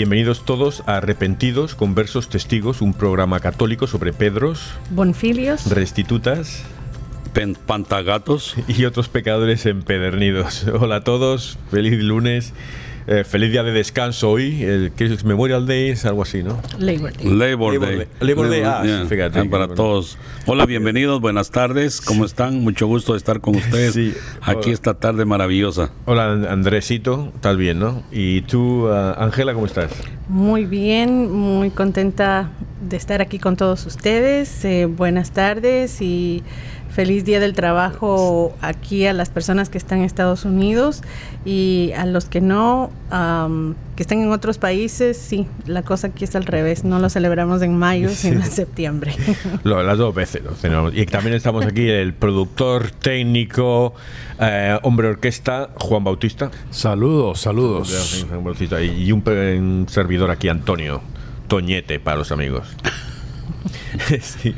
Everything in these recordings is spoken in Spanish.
Bienvenidos todos a Arrepentidos, Conversos, Testigos, un programa católico sobre Pedros, Bonfilios, Restitutas, Pantagatos y otros pecadores empedernidos. Hola a todos, feliz lunes. Eh, feliz día de descanso hoy, el que es Memorial Day, es algo así, ¿no? Labor Day. Labor Day. Labor Day, ah, fíjate. Para todos. Hola, bienvenidos, buenas tardes, ¿cómo están? Mucho gusto de estar con ustedes sí. aquí esta tarde maravillosa. Hola, Andresito, estás bien, ¿no? Y tú, uh, Ángela, ¿cómo estás? Muy bien, muy contenta de estar aquí con todos ustedes. Eh, buenas tardes y feliz día del trabajo aquí a las personas que están en Estados Unidos y a los que no, um, que están en otros países, sí, la cosa aquí está al revés, no lo celebramos en mayo, sí. sino en septiembre. Lo, las dos veces. ¿no? Y también estamos aquí el productor técnico, eh, hombre orquesta, Juan Bautista. Saludos, saludos. Y un, un servidor aquí, Antonio Toñete, para los amigos. sí.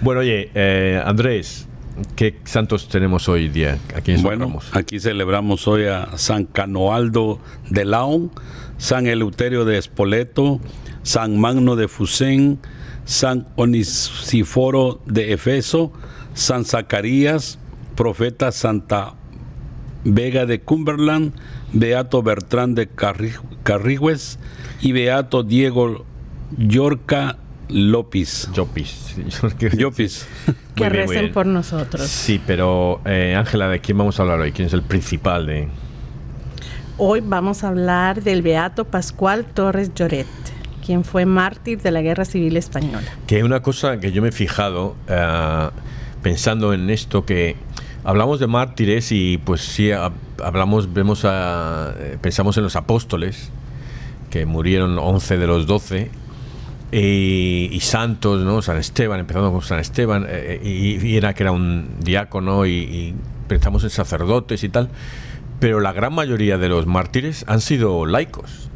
Bueno, oye, eh, Andrés, ¿Qué santos tenemos hoy día? Aquí bueno, aquí celebramos hoy a San Canoaldo de Laon, San Eleuterio de Espoleto, San Magno de Fusén, San Onisiforo de Efeso, San Zacarías, profeta Santa Vega de Cumberland, Beato Bertrán de Carrigües y Beato Diego Yorca López. López. López. que recen por nosotros. Sí, pero eh, Ángela, ¿de quién vamos a hablar hoy? ¿Quién es el principal de...? Hoy vamos a hablar del Beato Pascual Torres Lloret, quien fue mártir de la Guerra Civil Española. Que hay una cosa que yo me he fijado uh, pensando en esto que hablamos de mártires y pues sí hablamos vemos a, pensamos en los apóstoles que murieron 11 de los 12 y, y, santos, ¿no? San Esteban, empezando con San Esteban, eh, y, y, era que era un diácono, y, y, pensamos en sacerdotes y tal, pero la gran mayoría de los mártires han sido laicos,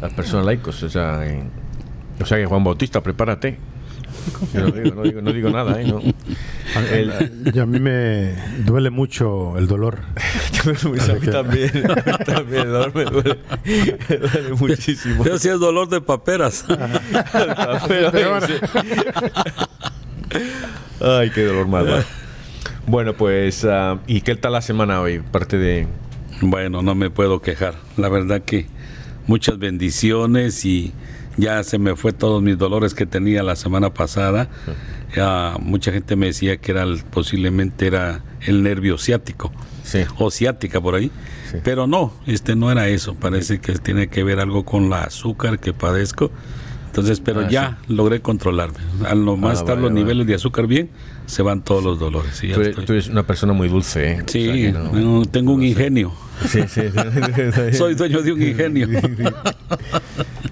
las personas laicos, o sea, o sea que Juan Bautista, prepárate. No digo, no digo, no digo nada, ¿eh? No. El, y a mí me duele mucho el dolor. a mí también, a mí también, el dolor me duele, me duele muchísimo. Yo sí es dolor de paperas. Ay, qué dolor más. Bueno, pues, uh, ¿y qué tal la semana hoy? Parte de... Bueno, no me puedo quejar. La verdad que muchas bendiciones y ya se me fue todos mis dolores que tenía la semana pasada. Ya mucha gente me decía que era posiblemente era el nervio ciático sí. o ciática por ahí, sí. pero no, este no era eso. Parece que tiene que ver algo con la azúcar que padezco. Entonces, pero Ah, ya logré controlarme. Al nomás Ah, estar vale, los vale. niveles de azúcar bien, se van todos los dolores. y ya Tú, eres- estoy. tú eres una persona muy dulce, ¿eh? O sí, sea que no- no, tengo un ingenio. Sí, sí, sí. Soy dueño de un ingenio.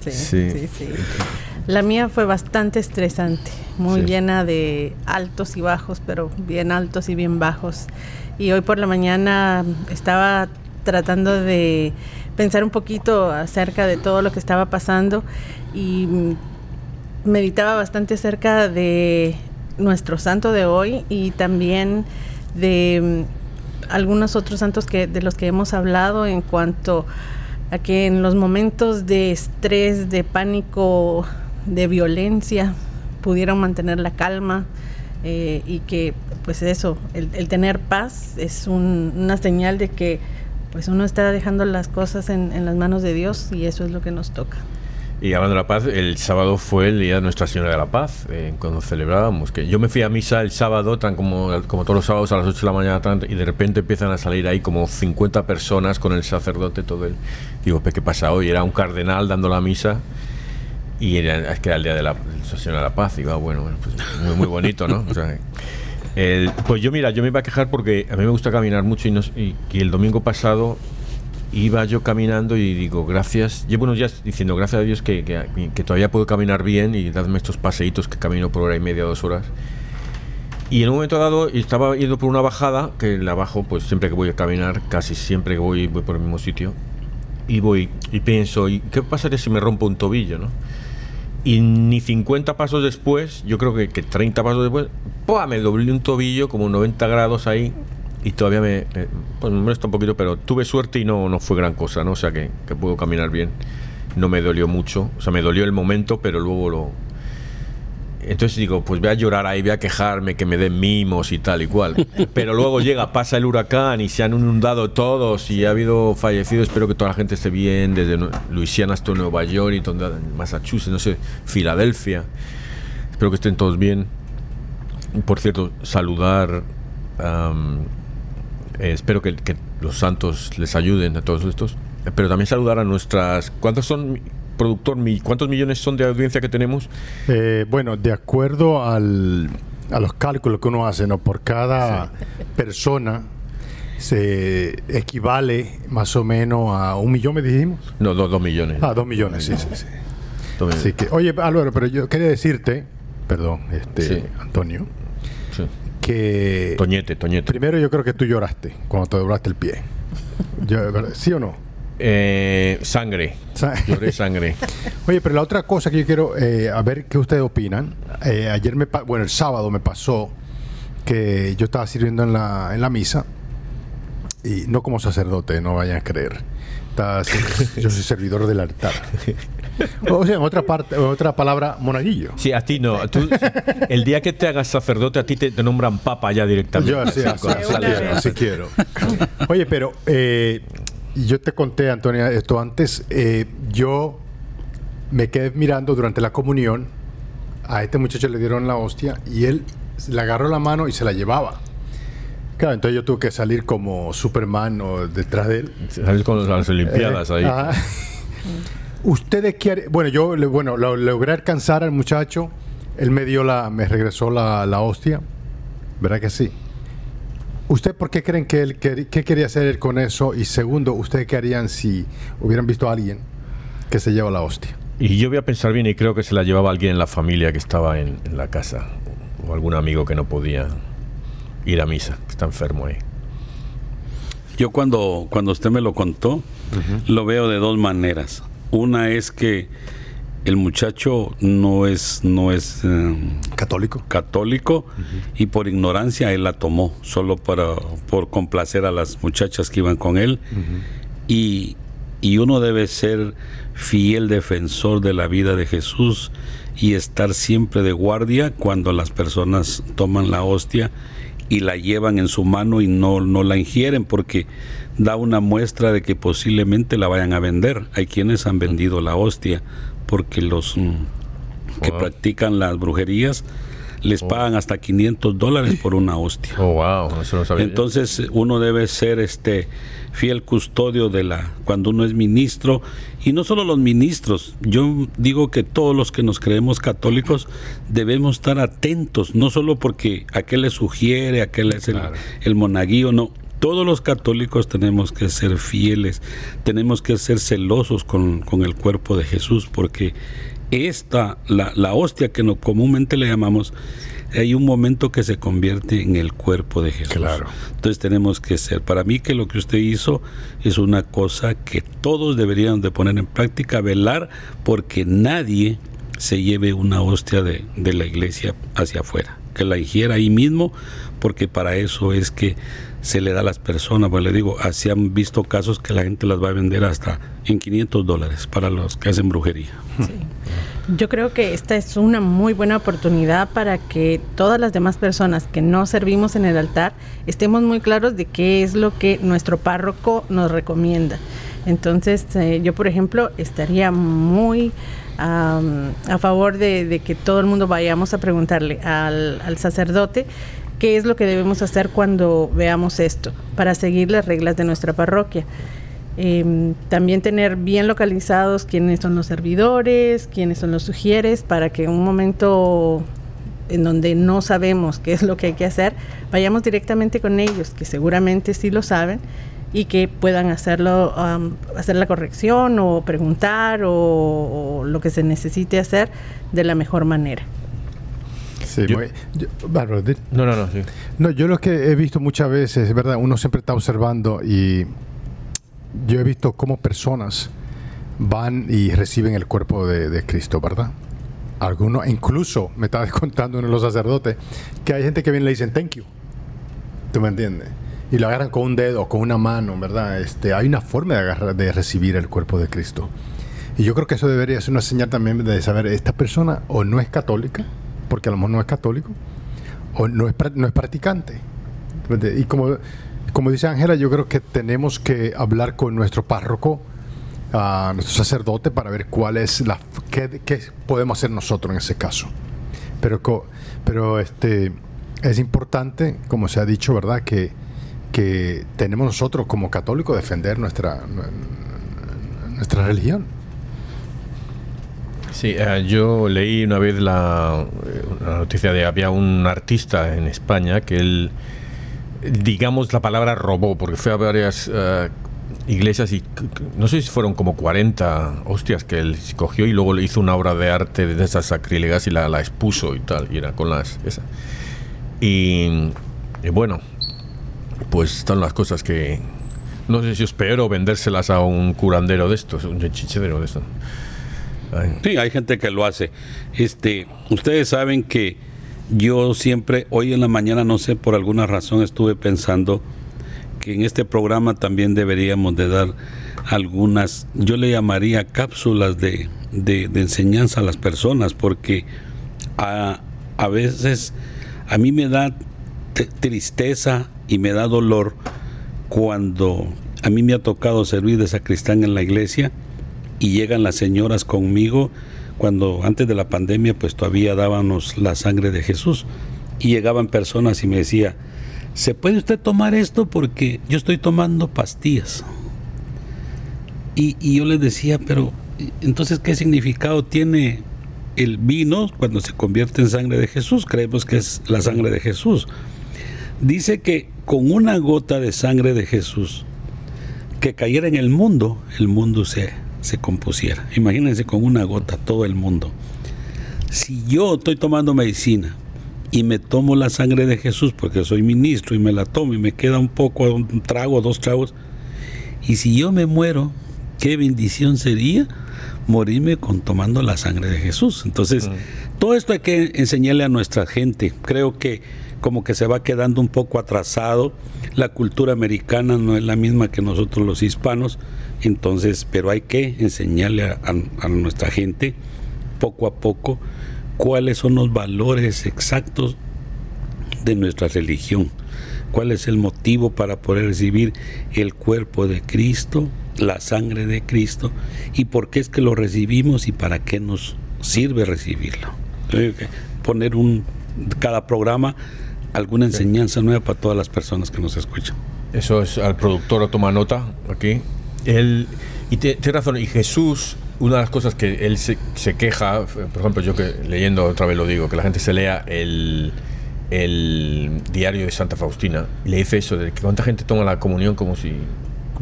Sí, Sí. sí, sí. La mía fue bastante estresante, muy Sí. llena de altos y bajos, pero bien altos y bien bajos. Y hoy por la mañana estaba tratando de pensar un poquito acerca de todo lo que estaba pasando y meditaba bastante acerca de nuestro santo de hoy y también de mm, algunos otros santos que de los que hemos hablado en cuanto a que en los momentos de estrés, de pánico, de violencia pudieron mantener la calma eh, y que pues eso, el, tener paz es un- una señal de que pues uno está dejando las cosas en, en las manos de Dios y eso es lo que nos toca. Y hablando de la paz, el sábado fue el día de Nuestra Señora de la Paz, eh, cuando celebrábamos. Que yo me fui a misa el sábado, tan como, como todos los sábados a las 8 de la mañana, tan- y de repente empiezan a salir ahí como 50 personas con el sacerdote, todo el. Digo, "¿Pero ¿qué pasa hoy? Era un cardenal dando la misa. Y era, es que era el día de la Señora de la Paz. Digo, ah, bueno, bueno, pues muy, muy bonito, ¿no? O sea, el- pues yo, mira, yo me iba a quejar porque a mí me gusta caminar mucho y, no, el domingo pasado iba yo caminando y digo, gracias, llevo unos días diciendo gracias a Dios que, que- que todavía puedo caminar bien y dadme estos paseitos que camino por hora y media, dos horas. Y en un momento dado estaba yendo por una bajada, que la bajo pues siempre que voy a caminar, casi siempre que voy, voy por el mismo sitio. Y voy y pienso, ¿y qué pasaría si me rompo un tobillo, no? Y ni 50 pasos después, yo creo que, que 30 pasos después, ¡pua! me doblé un tobillo como 90 grados ahí y todavía me, me- pues me molesta un poquito, pero tuve suerte y no, no fue gran cosa, ¿no? O sea que, que puedo caminar bien. No me dolió mucho, o sea, me dolió el momento, pero luego lo... Entonces digo, pues voy a llorar ahí, voy a quejarme, que me den mimos y tal y cual. Pero luego llega, pasa el huracán y se han inundado todos y ha habido fallecidos. Espero que toda la gente esté bien, desde Luisiana hasta Nueva York y donde, Massachusetts, no sé, Filadelfia. Espero que estén todos bien. Por cierto, saludar. eh, espero que, que los santos les ayuden a todos estos. Pero también saludar a nuestras. ¿Cuántos son, productor? ¿Cuántos millones son de audiencia que tenemos? Eh, bueno, de acuerdo al, a los cálculos que uno hace, ¿no? Por cada persona se equivale más o menos a un millón, me dijimos. No, dos, dos millones. Ah, dos millones, sí, sí, sí. Millones. Así que, oye, Álvaro, pero yo quería decirte, perdón, este, Sí. Antonio, Sí. que Toñete, Toñete. primero yo creo que tú lloraste cuando te doblaste el pie. ¿Sí o no? Eh, sangre. Sa- Lloré sangre. Oye, pero la otra cosa que yo quiero, eh, a ver qué ustedes opinan. Eh, ayer me, bueno, el sábado me pasó que yo estaba sirviendo en la, en la misa y no como sacerdote, no vayan a creer. Estaba yo soy servidor del altar. O sea, en otra parte, en otra palabra, monaguillo. Sí, a ti no. Tú- el día que te hagas sacerdote, a ti te, te nombran papa ya directamente. Yo así, así, así una quiero, así quiero. Oye, pero eh, yo te conté, Antonia, esto antes. eh, yo me quedé mirando durante la comunión. A este muchacho le dieron la hostia y él le agarró la mano y se la llevaba. Claro, entonces yo tuve que salir como Superman o detrás de él. Sales con las Olimpiadas Eh, ahí. ajá. ¿Ustedes qué Bueno, yo le- bueno, lo, logré alcanzar al muchacho. Él me dio la, me regresó la, la hostia. ¿Verdad que sí? ¿Usted por qué creen que él, quer- qué quería hacer él con eso? Y segundo, ¿ustedes qué harían si hubieran visto a alguien que se lleva la hostia? Y yo voy a pensar bien y creo que se la llevaba alguien en la familia que estaba en, en la casa. O algún amigo que no podía ir a misa, que está enfermo ahí. Yo cuando, cuando usted me lo contó, lo veo de dos maneras. Una es que el muchacho no es, no es eh, ¿Católico? católico y por ignorancia él la tomó, solo para, por complacer a las muchachas que iban con él. y, y uno debe ser fiel defensor de la vida de Jesús y estar siempre de guardia cuando las personas toman la hostia y la llevan en su mano y no, no la ingieren porque da una muestra de que posiblemente la vayan a vender. Hay quienes han vendido la hostia porque los mm, que Wow. practican las brujerías les pagan hasta 500 dólares por una hostia. Oh, wow, eso no sabía. yo. Entonces uno debe ser este fiel custodio de la cuando uno es ministro y no solo los ministros, yo digo que todos los que nos creemos católicos debemos estar atentos, no solo porque aquel le sugiere, aquel es el, Claro. el monaguillo, no. Todos los católicos tenemos que ser fieles, tenemos que ser celosos con, con el cuerpo de Jesús, porque esta, la, la hostia que no, comúnmente le llamamos, hay un momento que se convierte en el cuerpo de Jesús. Claro. Entonces tenemos que ser. Para mí que lo que usted hizo es una cosa que todos deberían de poner en práctica, velar porque nadie se lleve una hostia de, de la iglesia hacia afuera, que la ingiera ahí mismo, porque para eso es que se le da a las personas. Pues le digo, así han visto casos que la gente las va a vender hasta en 500 dólares para los que hacen brujería. Yo creo que esta es una muy buena oportunidad para que todas las demás personas que no servimos en el altar estemos muy claros de qué es lo que nuestro párroco nos recomienda. Entonces, eh, yo, por ejemplo, estaría muy a favor de, que todo el mundo vayamos a preguntarle al sacerdote qué es lo que debemos hacer cuando veamos esto para seguir las reglas de nuestra parroquia. Eh, también tener bien localizados quiénes son los servidores, quiénes son los sugieres, para que en un momento en donde no sabemos qué es lo que hay que hacer, vayamos directamente con ellos, que seguramente sí lo saben y que puedan hacerlo, am, hacer la corrección o preguntar o, o lo que se necesite hacer de la mejor manera. Sí, Yo- muy- yo- No, no, no, sí. No, yo lo que he visto muchas veces, es verdad, uno siempre está observando y yo he visto cómo personas van y reciben el cuerpo de, de Cristo, ¿verdad? Algunos, incluso me estaba contando uno de los sacerdotes, que hay gente que viene y le dicen thank you. ¿Tú me entiendes? Y lo agarran con un dedo, con una mano, ¿verdad? Este, hay una forma de, agarrar, de recibir el cuerpo de Cristo. Y yo creo que eso debería ser una señal también de saber, esta persona o no es católica, porque a lo mejor no es católico, o no es, no es practicante. Y como, como dice Ángela, yo creo que tenemos que hablar con nuestro párroco, a nuestro sacerdote, para ver cuál es la qué, qué podemos hacer nosotros en ese caso. Pero, pero este, es importante, como se ha dicho, ¿verdad?, que, que tenemos nosotros como católicos defender nuestra, nu- nuestra religión. Sí, eh, yo leí una vez la, eh, noticia de había un artista en España que él, digamos la palabra robó, porque fue a varias eh, iglesias y no sé si fueron como 40 hostias que él cogió y luego le hizo una obra de arte de esas sacrílegas y la, expuso y tal, y era con las... Esa. Y, y bueno, pues están las cosas que... No sé si es peor o vendérselas a un curandero de estos, un chichero de estos. Sí, hay gente que lo hace. Este, ustedes saben que yo siempre, hoy en la mañana, no sé, por alguna razón estuve pensando que en este programa también deberíamos de dar algunas, yo le llamaría cápsulas de, de- de enseñanza a las personas, porque a, a veces a mí me da tristeza y me da dolor cuando a mí me ha tocado servir de sacristán en la iglesia y llegan las señoras conmigo cuando antes de la pandemia pues todavía dábamos la sangre de Jesús y llegaban personas y me decía ¿se puede usted tomar esto? porque yo estoy tomando pastillas y, yo les decía pero entonces ¿qué significado tiene el vino cuando se convierte en sangre de Jesús? creemos que es la sangre de Jesús dice que con una gota de sangre de Jesús que cayera en el mundo, el mundo se, se compusiera. Imagínense con una gota todo el mundo. Si yo estoy tomando medicina y me tomo la sangre de Jesús porque soy ministro y me la tomo y me queda un poco, un trago, dos tragos, y si yo me muero, qué bendición sería morirme con tomando la sangre de Jesús. Entonces, todo esto hay que enseñarle a nuestra gente. Creo que como que se va quedando un poco atrasado. La cultura americana no es la misma que nosotros los hispanos. Entonces, pero hay que enseñarle a, a- a nuestra gente poco a poco cuáles son los valores exactos de nuestra religión. ¿Cuál es el motivo para poder recibir el cuerpo de Cristo, la sangre de Cristo? ¿Y por qué es que lo recibimos y para qué nos sirve recibirlo? Poner un cada programa alguna enseñanza nueva para todas las personas que nos escuchan. Eso es al productor, toma nota aquí. Él, y tiene razón, y Jesús, una de las cosas que él se, se, queja, por ejemplo, yo que leyendo otra vez lo digo, que la gente se lea el, el diario de Santa Faustina y le dice eso, de que cuánta gente toma la comunión como si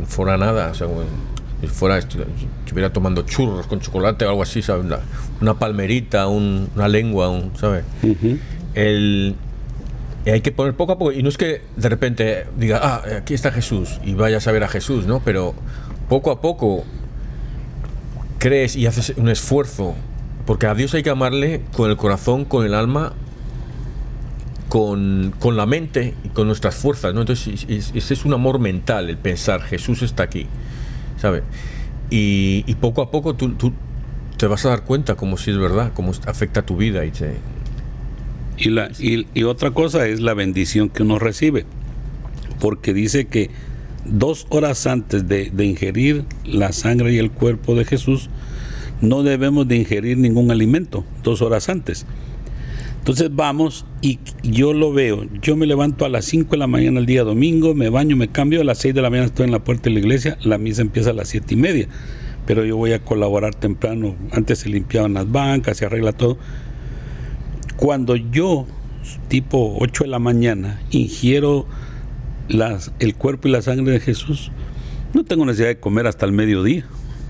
fuera nada, o sea, como si fuera, estuviera tomando churros con chocolate o algo así, ¿sabes? Una, una palmerita, un, una lengua, un, ¿sabes? el, hay que poner poco a poco, y no es que de repente diga, ah, aquí está Jesús, y vayas a ver a Jesús, ¿no? Pero poco a poco crees y haces un esfuerzo, porque a Dios hay que amarle con el corazón, con el alma, con, con la mente y con nuestras fuerzas, ¿no? Entonces, ese es un amor mental, el pensar, Jesús está aquí, ¿sabes? Y, poco a poco tú, te vas a dar cuenta como si es verdad, cómo afecta tu vida y te, y, la, y, otra cosa es la bendición que uno recibe, porque dice que dos horas antes de, ingerir la sangre y el cuerpo de Jesús, no debemos de ingerir ningún alimento, dos horas antes. Entonces vamos y yo lo veo, yo me levanto a las 5 de la mañana el día domingo, me baño, me cambio, a las 6 de la mañana estoy en la puerta de la iglesia, la misa empieza a las 7 y media, pero yo voy a colaborar temprano, antes se limpiaban las bancas, se arregla todo, cuando yo, tipo 8 de la mañana, ingiero las, el cuerpo y la sangre de Jesús, no tengo necesidad de comer hasta el mediodía.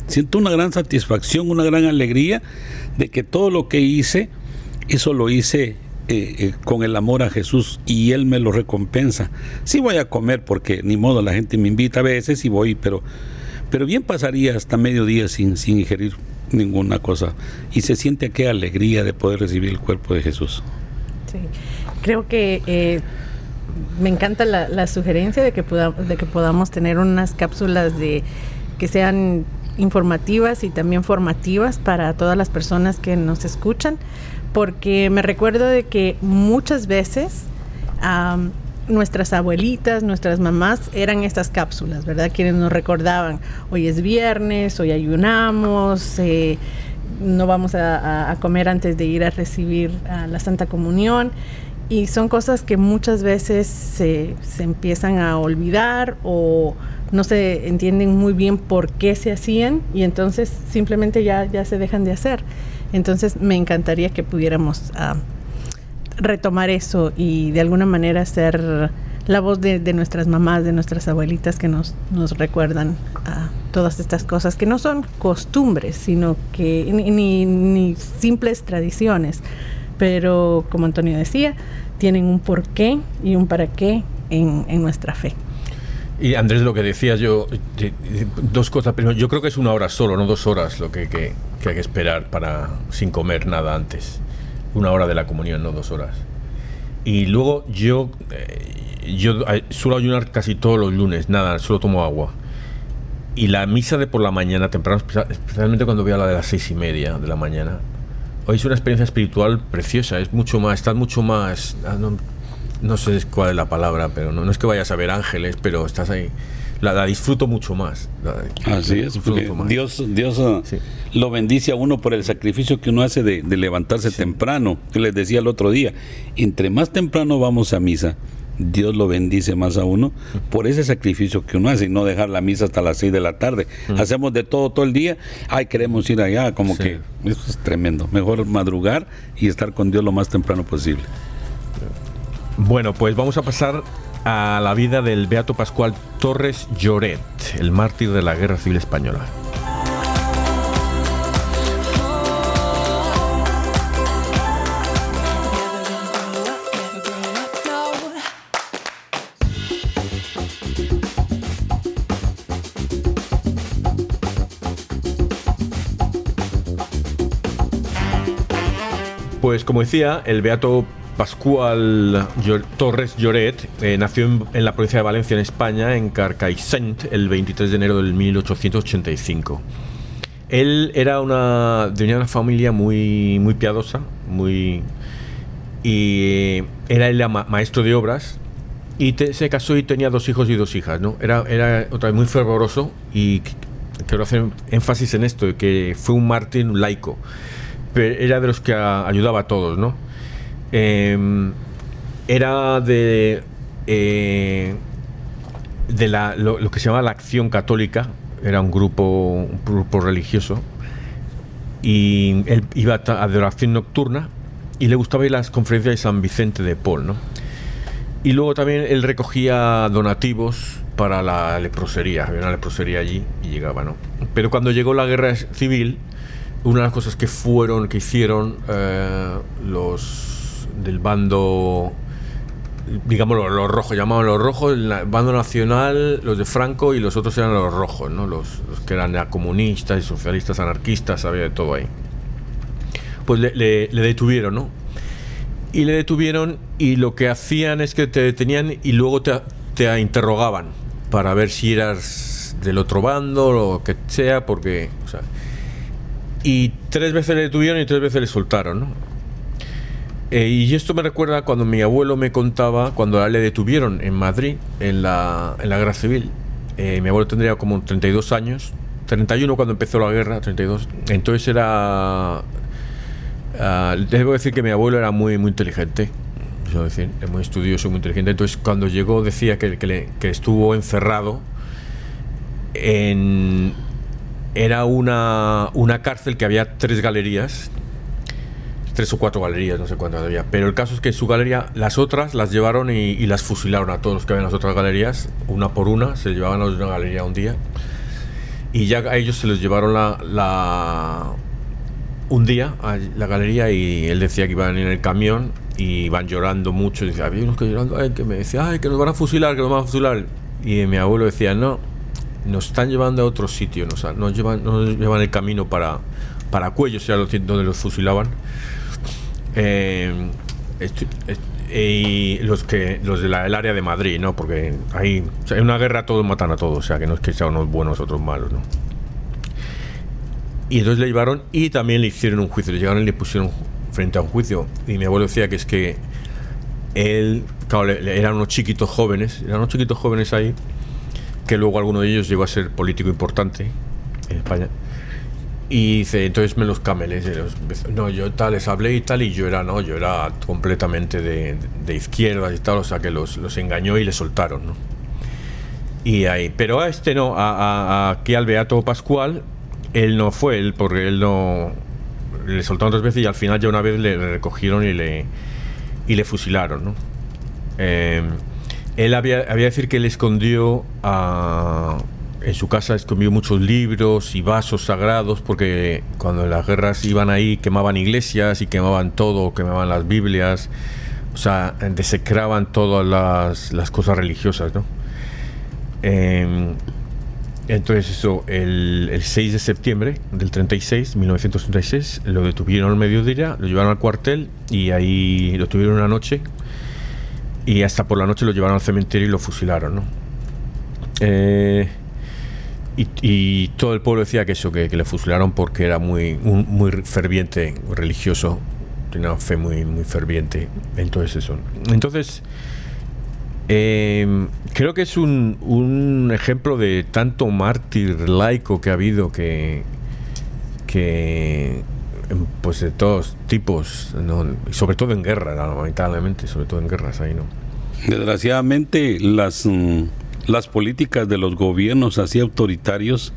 Siento una gran satisfacción, una gran alegría de que todo lo que hice, eso lo hice eh, eh, con el amor a Jesús y Él me lo recompensa. Sí voy a comer porque ni modo, la gente me invita a veces y voy, pero, pero bien pasaría hasta mediodía sin, sin ingerir ninguna cosa. Y se siente aquella alegría de poder recibir el cuerpo de Jesús. Sí. Creo que eh, me encanta la, sugerencia de que, podamos, de que podamos tener unas cápsulas de que sean informativas y también formativas para todas las personas que nos escuchan, porque me recuerdo de que muchas veces nuestras abuelitas, nuestras mamás eran estas cápsulas, ¿verdad? Quienes nos recordaban, hoy es viernes, hoy ayunamos, eh, no vamos a, comer antes de ir a recibir la Santa Comunión. Y son cosas que muchas veces se, se empiezan a olvidar o no se entienden muy bien por qué se hacían y entonces simplemente ya, ya se dejan de hacer. Entonces me encantaría que pudiéramos... Uh, retomar eso y de alguna manera ser la voz de, nuestras mamás, de nuestras abuelitas que nos, nos recuerdan a todas estas cosas que no son costumbres, sino que ni, ni, simples tradiciones, pero como Antonio decía, tienen un porqué y un para qué en, en nuestra fe. Y Andrés, lo que decías yo, dos cosas. Primero, yo creo que es una hora solo, no dos horas lo que, que, que hay que esperar para sin comer nada antes una hora de la comunión, no dos horas. Y luego yo, eh, yo eh, suelo ayunar casi todos los lunes, nada, solo tomo agua. Y la misa de por la mañana, temprano, especialmente cuando voy a la de las seis y media de la mañana, hoy es una experiencia espiritual preciosa, es mucho más, estás mucho más, ah, no, sé cuál es la palabra, pero no, no es que vayas a ver ángeles, pero estás ahí la, disfruto mucho más. Así es, Dios, Dios ah, lo bendice a uno por el sacrificio que uno hace de, levantarse temprano. Yo les decía el otro día, entre más temprano vamos a misa, Dios lo bendice más a uno por ese sacrificio que uno hace y no dejar la misa hasta las 6 de la tarde. Hacemos de todo todo el día, ay, queremos ir allá, como que eso es tremendo. Mejor madrugar y estar con Dios lo más temprano posible. Bueno, pues vamos a pasar a la vida del Beato Pascual Torres Lloret, el mártir de la Guerra Civil Española. Pues como decía, el Beato Pascual Torres Lloret eh, nació en, la provincia de Valencia, en España, en Carcaixent, el 23 de enero del 1885. Él era una, de una familia muy, muy piadosa, muy, y era el maestro de obras, y se casó y tenía dos hijos y dos hijas. ¿no? Era, era otra vez muy fervoroso y quiero hacer énfasis en esto, que fue un mártir laico, era de los que ayudaba a todos, ¿no? em, era de, eh, de la, lo, lo que se llama la Acción Católica, era un grupo, un grupo religioso, y él iba a adoración nocturna y le gustaba ir a las conferencias de San Vicente de Paul, ¿no? Y luego también él recogía donativos para la leprosería, había una leprosería allí y llegaba, ¿no? Pero cuando llegó la guerra civil, una de las cosas que fueron, que hicieron eh, los del bando, digamos los, rojos, llamaban los rojos, el bando nacional, los de Franco y los otros eran los rojos, ¿no? Los, que eran comunistas y socialistas, anarquistas, había de todo ahí. Pues le, detuvieron, ¿no? Y le detuvieron y lo que hacían es que te detenían y luego te, te interrogaban para ver si eras del otro bando o lo que sea, porque... y tres veces le detuvieron y tres veces le soltaron, ¿no? Eh, y esto me recuerda cuando mi abuelo me contaba, cuando le detuvieron en Madrid, en la, en la guerra civil. Eh, mi abuelo tendría como 32 años, 31 cuando empezó la guerra, 32. Entonces era Uh, debo decir que mi abuelo era muy, muy inteligente, decir, muy estudioso, muy inteligente. Entonces, cuando llegó, decía que, que, estuvo encerrado en. Era una, una cárcel que había tres galerías, tres o cuatro galerías, no sé cuántas había. Pero el caso es que su galería, las otras las llevaron y, las fusilaron a todos los que habían en las otras galerías, una por una, se llevaban a una galería un día. Y ya a ellos se les llevaron la, la un día a la galería y él decía que iban en el camión y iban llorando mucho. Y decía, había unos que llorando, que me decía, ay, que nos van a fusilar, que nos van a fusilar. Y mi abuelo decía, no, nos están llevando a otro sitio, nos, nos, llevan, nos llevan el camino para, para Cuellos, sea donde los fusilaban. Eh, y los que los del área de Madrid, ¿no? Porque ahí, en una guerra todos matan a todos, o sea, que no es que sean unos buenos, otros malos, ¿no? Y entonces le llevaron y también le hicieron un juicio. Le llegaron y le pusieron frente a un juicio. Y mi abuelo decía que es que él, claro, eran unos chiquitos jóvenes, eran unos chiquitos jóvenes ahí, que luego alguno de ellos llegó a ser político importante en España. Y dice, entonces me los camelé. No, yo tal, les hablé y tal, y yo era, no, yo era completamente de, de izquierda y tal, o sea que los, los engañó y le soltaron, ¿no? Y ahí, pero a este no, a, a, aquí al Beato Pascual, él no fue, él, porque él no. Le soltaron dos veces y al final ya una vez le, recogieron y le, y le fusilaron, ¿no? Eh, él había, había decir que él escondió en su casa escondió muchos libros y vasos sagrados porque cuando las guerras iban ahí quemaban iglesias y quemaban todo, quemaban las Biblias, o sea, desecraban todas las, cosas religiosas, ¿no? Eh, entonces eso, el, 6 de septiembre del 36, 1936, lo detuvieron al mediodía, lo llevaron al cuartel y ahí lo tuvieron una noche y hasta por la noche lo llevaron al cementerio y lo fusilaron, ¿no? Eh, y, todo el pueblo decía que eso, que, le fusilaron porque era muy, muy ferviente, religioso, tenía fe muy, muy ferviente. Entonces eso. Entonces eh, creo que es un, un, ejemplo de tanto mártir laico que ha habido que, que em, pues de todos tipos, sobre todo en guerra, lamentablemente, sobre todo en guerras ahí, ¿no? Desgraciadamente, las, mm, las políticas de los gobiernos así autoritarios,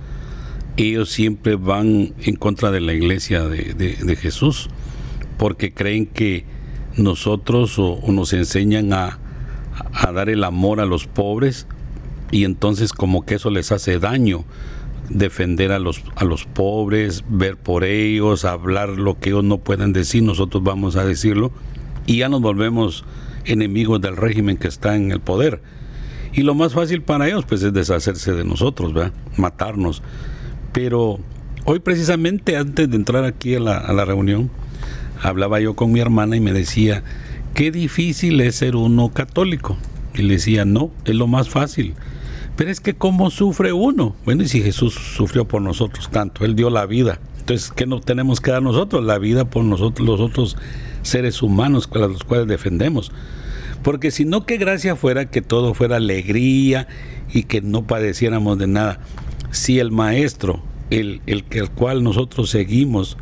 ellos siempre van en contra de la iglesia de, de, Jesús, porque creen que nosotros o nos enseñan a, a dar el amor a los pobres y entonces como que eso les hace daño defender a los, a los pobres, ver por ellos, hablar lo que ellos no pueden decir, nosotros vamos a decirlo y ya nos volvemos enemigos del régimen que está en el poder. Y lo más fácil para ellos pues es deshacerse de nosotros, matarnos. Pero hoy precisamente antes de entrar aquí a la, a la reunión, hablaba yo con mi hermana y me decía, qué difícil es ser uno católico. Y le decía, no, es lo más fácil. Pero es que cómo sufre uno. Bueno, y si Jesús sufrió por nosotros tanto, Él dio la vida. Entonces, ¿qué no tenemos que dar nosotros? La vida por nosotros, los otros seres humanos a los cuales defendemos. Porque si no, qué gracia fuera que todo fuera alegría y que no padeciéramos de nada. Si el Maestro, el, el, el cual nosotros seguimos,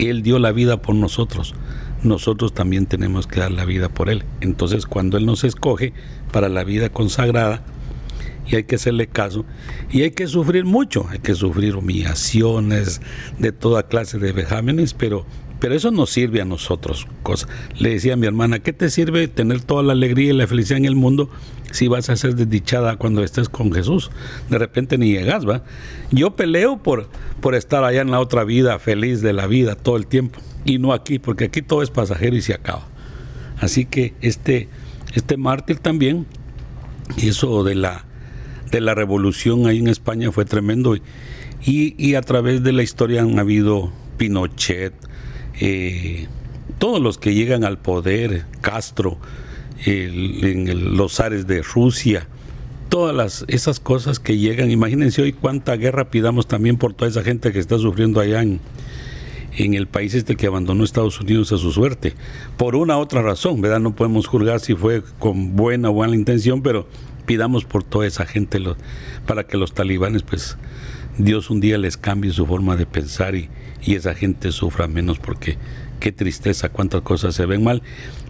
Él dio la vida por nosotros nosotros también tenemos que dar la vida por Él. Entonces cuando Él nos escoge para la vida consagrada, y hay que hacerle caso, y hay que sufrir mucho, hay que sufrir humillaciones de toda clase de vejámenes, pero pero eso nos sirve a nosotros. Cosa. Le decía a mi hermana, ¿qué te sirve tener toda la alegría y la felicidad en el mundo si vas a ser desdichada cuando estés con Jesús? De repente ni llegas, ¿va? Yo peleo por, por estar allá en la otra vida, feliz de la vida todo el tiempo, y no aquí, porque aquí todo es pasajero y se acaba. Así que este, este mártir también, y eso de la, de la revolución ahí en España fue tremendo, y, y a través de la historia han habido Pinochet, eh, todos los que llegan al poder, Castro, en los ares de Rusia, todas las, esas cosas que llegan, imagínense hoy cuánta guerra pidamos también por toda esa gente que está sufriendo allá en, en el país este que abandonó Estados Unidos a su suerte, por una u otra razón, ¿verdad? No podemos juzgar si fue con buena o mala intención, pero pidamos por toda esa gente para que los talibanes, pues, Dios un día les cambie su forma de pensar y, esa gente sufra menos porque qué tristeza, cuántas cosas se ven mal.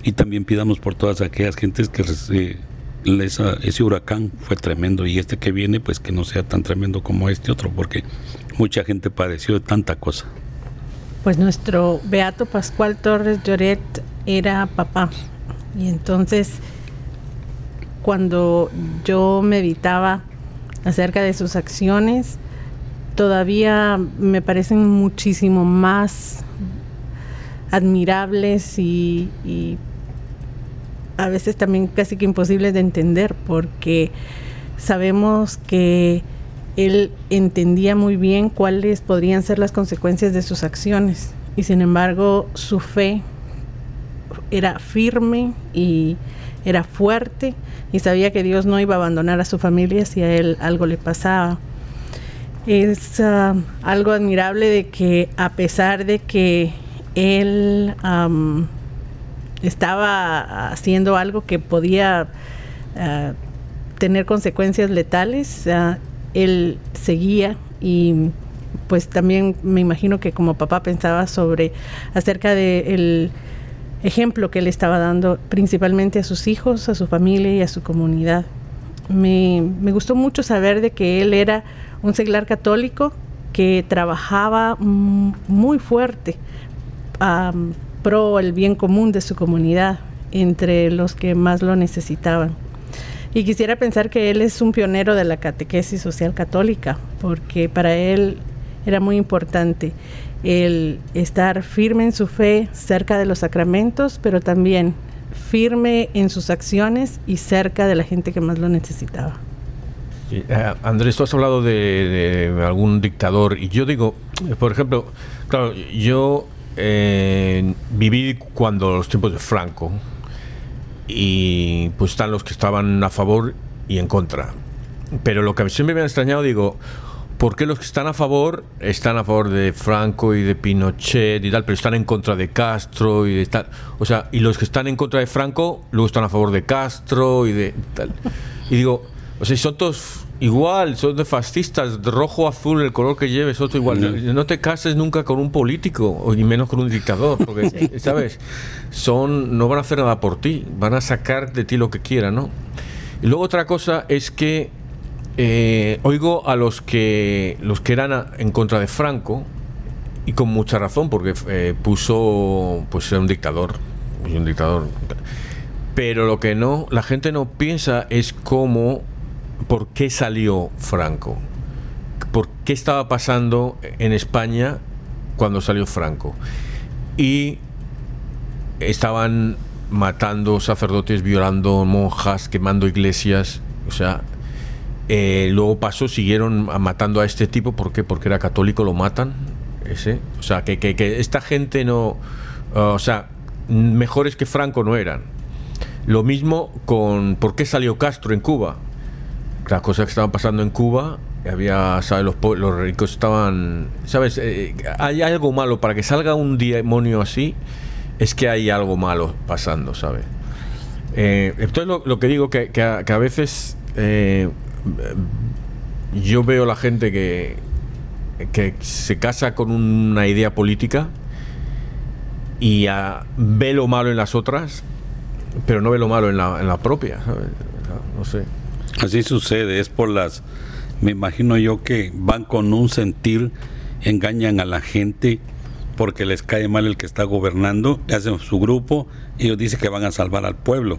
Y también pidamos por todas aquellas gentes que eh, ese huracán fue tremendo y este que viene pues que no sea tan tremendo como este otro porque mucha gente padeció de tanta cosa. Pues nuestro Beato Pascual Torres Lloret era papá y entonces cuando yo meditaba acerca de sus acciones, todavía me parecen muchísimo más admirables y, a veces también casi que imposibles de entender porque sabemos que él entendía muy bien cuáles podrían ser las consecuencias de sus acciones. Y sin embargo su fe era firme y era fuerte y sabía que Dios no iba a abandonar a su familia si a él algo le pasaba. Es ah, algo admirable de que a pesar de que él estaba haciendo algo que podía ah, tener consecuencias letales, ah, él seguía y pues también me imagino que como papá pensaba sobre acerca del ejemplo que él estaba dando principalmente a sus hijos, a su familia y a su comunidad. Me, gustó mucho saber de que él era un seglar católico que trabajaba muy fuerte pro el bien común de su comunidad entre los que más lo necesitaban. Y quisiera pensar que él es un pionero de la catequesis social católica, porque para él era muy importante el estar firme en su fe cerca de los sacramentos, pero también firme en sus acciones y cerca de la gente que más lo necesitaba. Eh, Andrés, tú has hablado de, algún dictador y yo digo, por ejemplo, claro, yo eh, viví cuando los tiempos de Franco y pues están los que estaban a favor y en contra. Pero lo que siempre me ha extrañado, digo, ¿por qué los que están a favor están a favor de Franco y de Pinochet y tal, pero están en contra de Castro y de tal? O sea, y los que están en contra de Franco luego están a favor de Castro y de tal. Y digo, o sea, son todos igual, son de fascistas, rojo, azul, el color que lleves, otro igual. No, te cases nunca con un político, y menos con un dictador, porque, ¿sabes? Son, no van a hacer nada por ti, van a sacar de ti lo que quieran, ¿no? Y luego otra cosa es que eh, oigo a los que, los que eran en contra de Franco, y con mucha razón, porque eh, puso, pues un dictador, un dictador. Pero lo que no, la gente no piensa es cómo por qué salió Franco, por qué estaba pasando en España cuando salió Franco. Y estaban matando sacerdotes, violando monjas, quemando iglesias, o sea, eh, luego pasó, siguieron matando a este tipo, ¿por qué? Porque era católico, lo matan, ese, o sea, que, que esta gente no, o sea, mejores que Franco no eran. Lo mismo con por qué salió Castro en Cuba las cosas que estaban pasando en Cuba, había, ¿sabes? Los, los ricos estaban, ¿sabes? Eh, hay algo malo, para que salga un demonio así, es que hay algo malo pasando, ¿sabes? Eh, entonces lo, que digo, que, que, a, veces eh, yo veo la gente que, que se casa con una idea política y ve lo malo en las otras, pero no ve lo malo en la, en la propia. No sé. Así sucede, es por las, me imagino yo que van con un sentir, engañan a la gente porque les cae mal el que está gobernando, hacen su grupo, ellos dicen que van a salvar al pueblo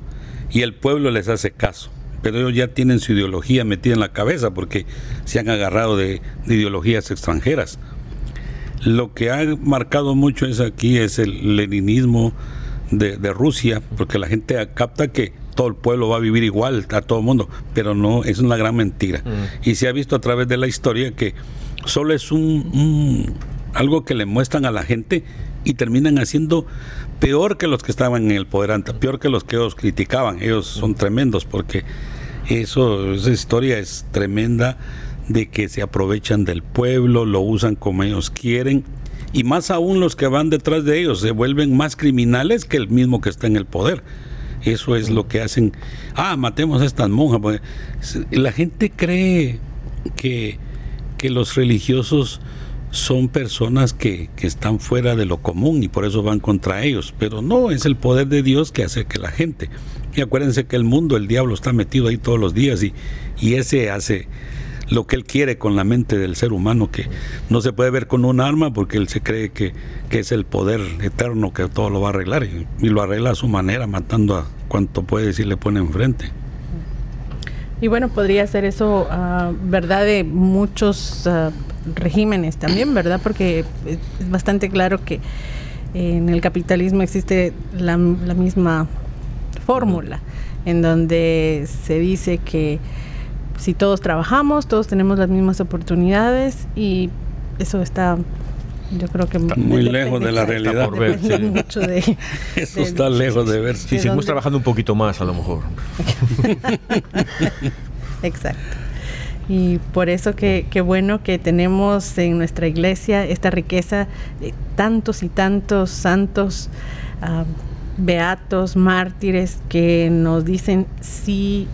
y el pueblo les hace caso. Pero ellos ya tienen su ideología metida en la cabeza porque se han agarrado de, de ideologías extranjeras. Lo que ha marcado mucho es aquí es el leninismo de, de Rusia, porque la gente capta que todo el pueblo va a vivir igual a todo el mundo, pero no, es una gran mentira. Y se ha visto a través de la historia que solo es un, un- algo que le muestran a la gente y terminan haciendo peor que los que estaban en el poder antes, peor que los que ellos criticaban. Ellos son tremendos porque eso, esa historia es tremenda de que se aprovechan del pueblo, lo usan como ellos quieren. Y más aún los que van detrás de ellos se vuelven más criminales que el mismo que está en el poder. Eso es lo que hacen. Ah, matemos a estas monjas. porque La gente cree que, que los religiosos son personas que, que están fuera de lo común y por eso van contra ellos. Pero no, es el poder de Dios que hace que la gente. Y acuérdense que el mundo, el diablo está metido ahí todos los días y, y ese hace lo que él quiere con la mente del ser humano, que no se puede ver con un arma porque él se cree que, que es el poder eterno que todo lo va a arreglar y, y lo arregla a su manera, matando a cuanto puede si le pone enfrente. Y bueno, podría ser eso, ah, ¿verdad? De muchos ah, regímenes también, ¿verdad? Porque es bastante claro que en el capitalismo existe la, la misma fórmula, en donde se dice que si todos trabajamos, todos tenemos las mismas oportunidades y eso está, yo creo que Está muy lejos de la realidad. por ver, sí. mucho de, Eso de- está lejos de ver. Si ¿De seguimos dónde? trabajando un poquito más, a lo mejor. Exacto. Y por eso que, bueno que tenemos en nuestra iglesia esta riqueza de tantos y tantos santos, ah, beatos, mártires, que nos dicen si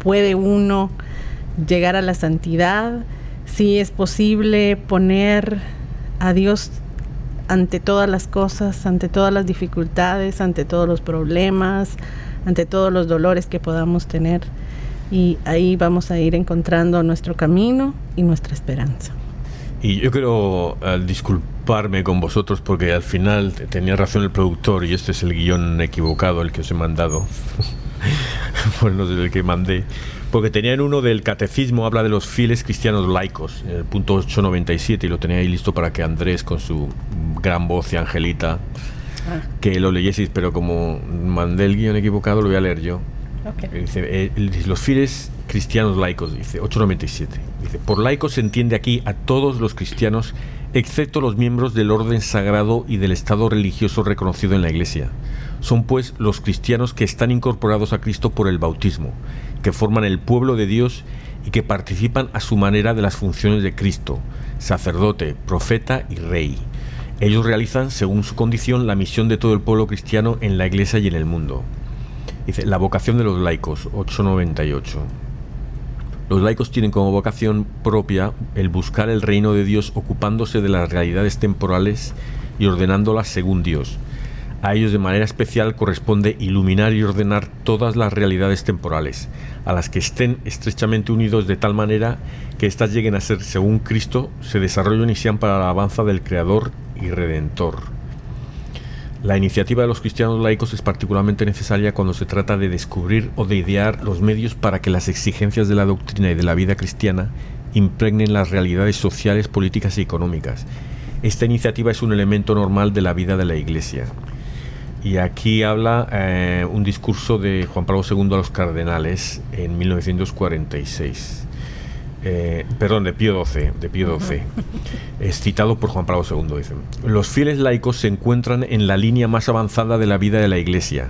puede uno llegar a la santidad, si es posible poner a Dios ante todas las cosas, ante todas las dificultades, ante todos los problemas, ante todos los dolores que podamos tener. Y ahí vamos a ir encontrando nuestro camino y nuestra esperanza. Y yo quiero eh, disculparme con vosotros porque al final te- tenía razón el productor y este es el guion equivocado, el que os he mandado. bueno, no sé el que mandé. Porque tenía en uno del catecismo, habla de los fieles cristianos laicos, el punto 897, y lo tenía ahí listo para que Andrés, con su gran voz y Angelita, que lo leyeseis, pero como mandé el guion equivocado, lo voy a leer yo. Eh, dice, los fieles cristianos laicos, dice 897. Dice, por laicos se entiende aquí a todos los cristianos, excepto los miembros del orden sagrado y del estado religioso reconocido en la Iglesia. Son pues los cristianos que están incorporados a Cristo por el bautismo, que forman el pueblo de Dios y que participan a su manera de las funciones de Cristo, sacerdote, profeta y rey. Ellos realizan, según su condición, la misión de todo el pueblo cristiano en la Iglesia y en el mundo. La vocación de los laicos, 898. Los laicos tienen como vocación propia el buscar el reino de Dios ocupándose de las realidades temporales y ordenándolas según Dios. A ellos de manera especial corresponde iluminar y ordenar todas las realidades temporales, a las que estén estrechamente unidos de tal manera que éstas lleguen a ser, según Cristo, se desarrollen y sean para la alabanza del Creador y Redentor. La iniciativa de los cristianos laicos es particularmente necesaria cuando se trata de descubrir o de idear los medios para que las exigencias de la doctrina y de la vida cristiana impregnen las realidades sociales, políticas y económicas. Esta iniciativa es un elemento normal de la vida de la Iglesia. Y aquí habla eh, un discurso de Juan Pablo II a los cardenales en 1946. Eh, perdón, de Pío XII, de Pío XII. Es citado por Juan Pablo II, dice. Los fieles laicos se encuentran en la línea más avanzada de la vida de la Iglesia.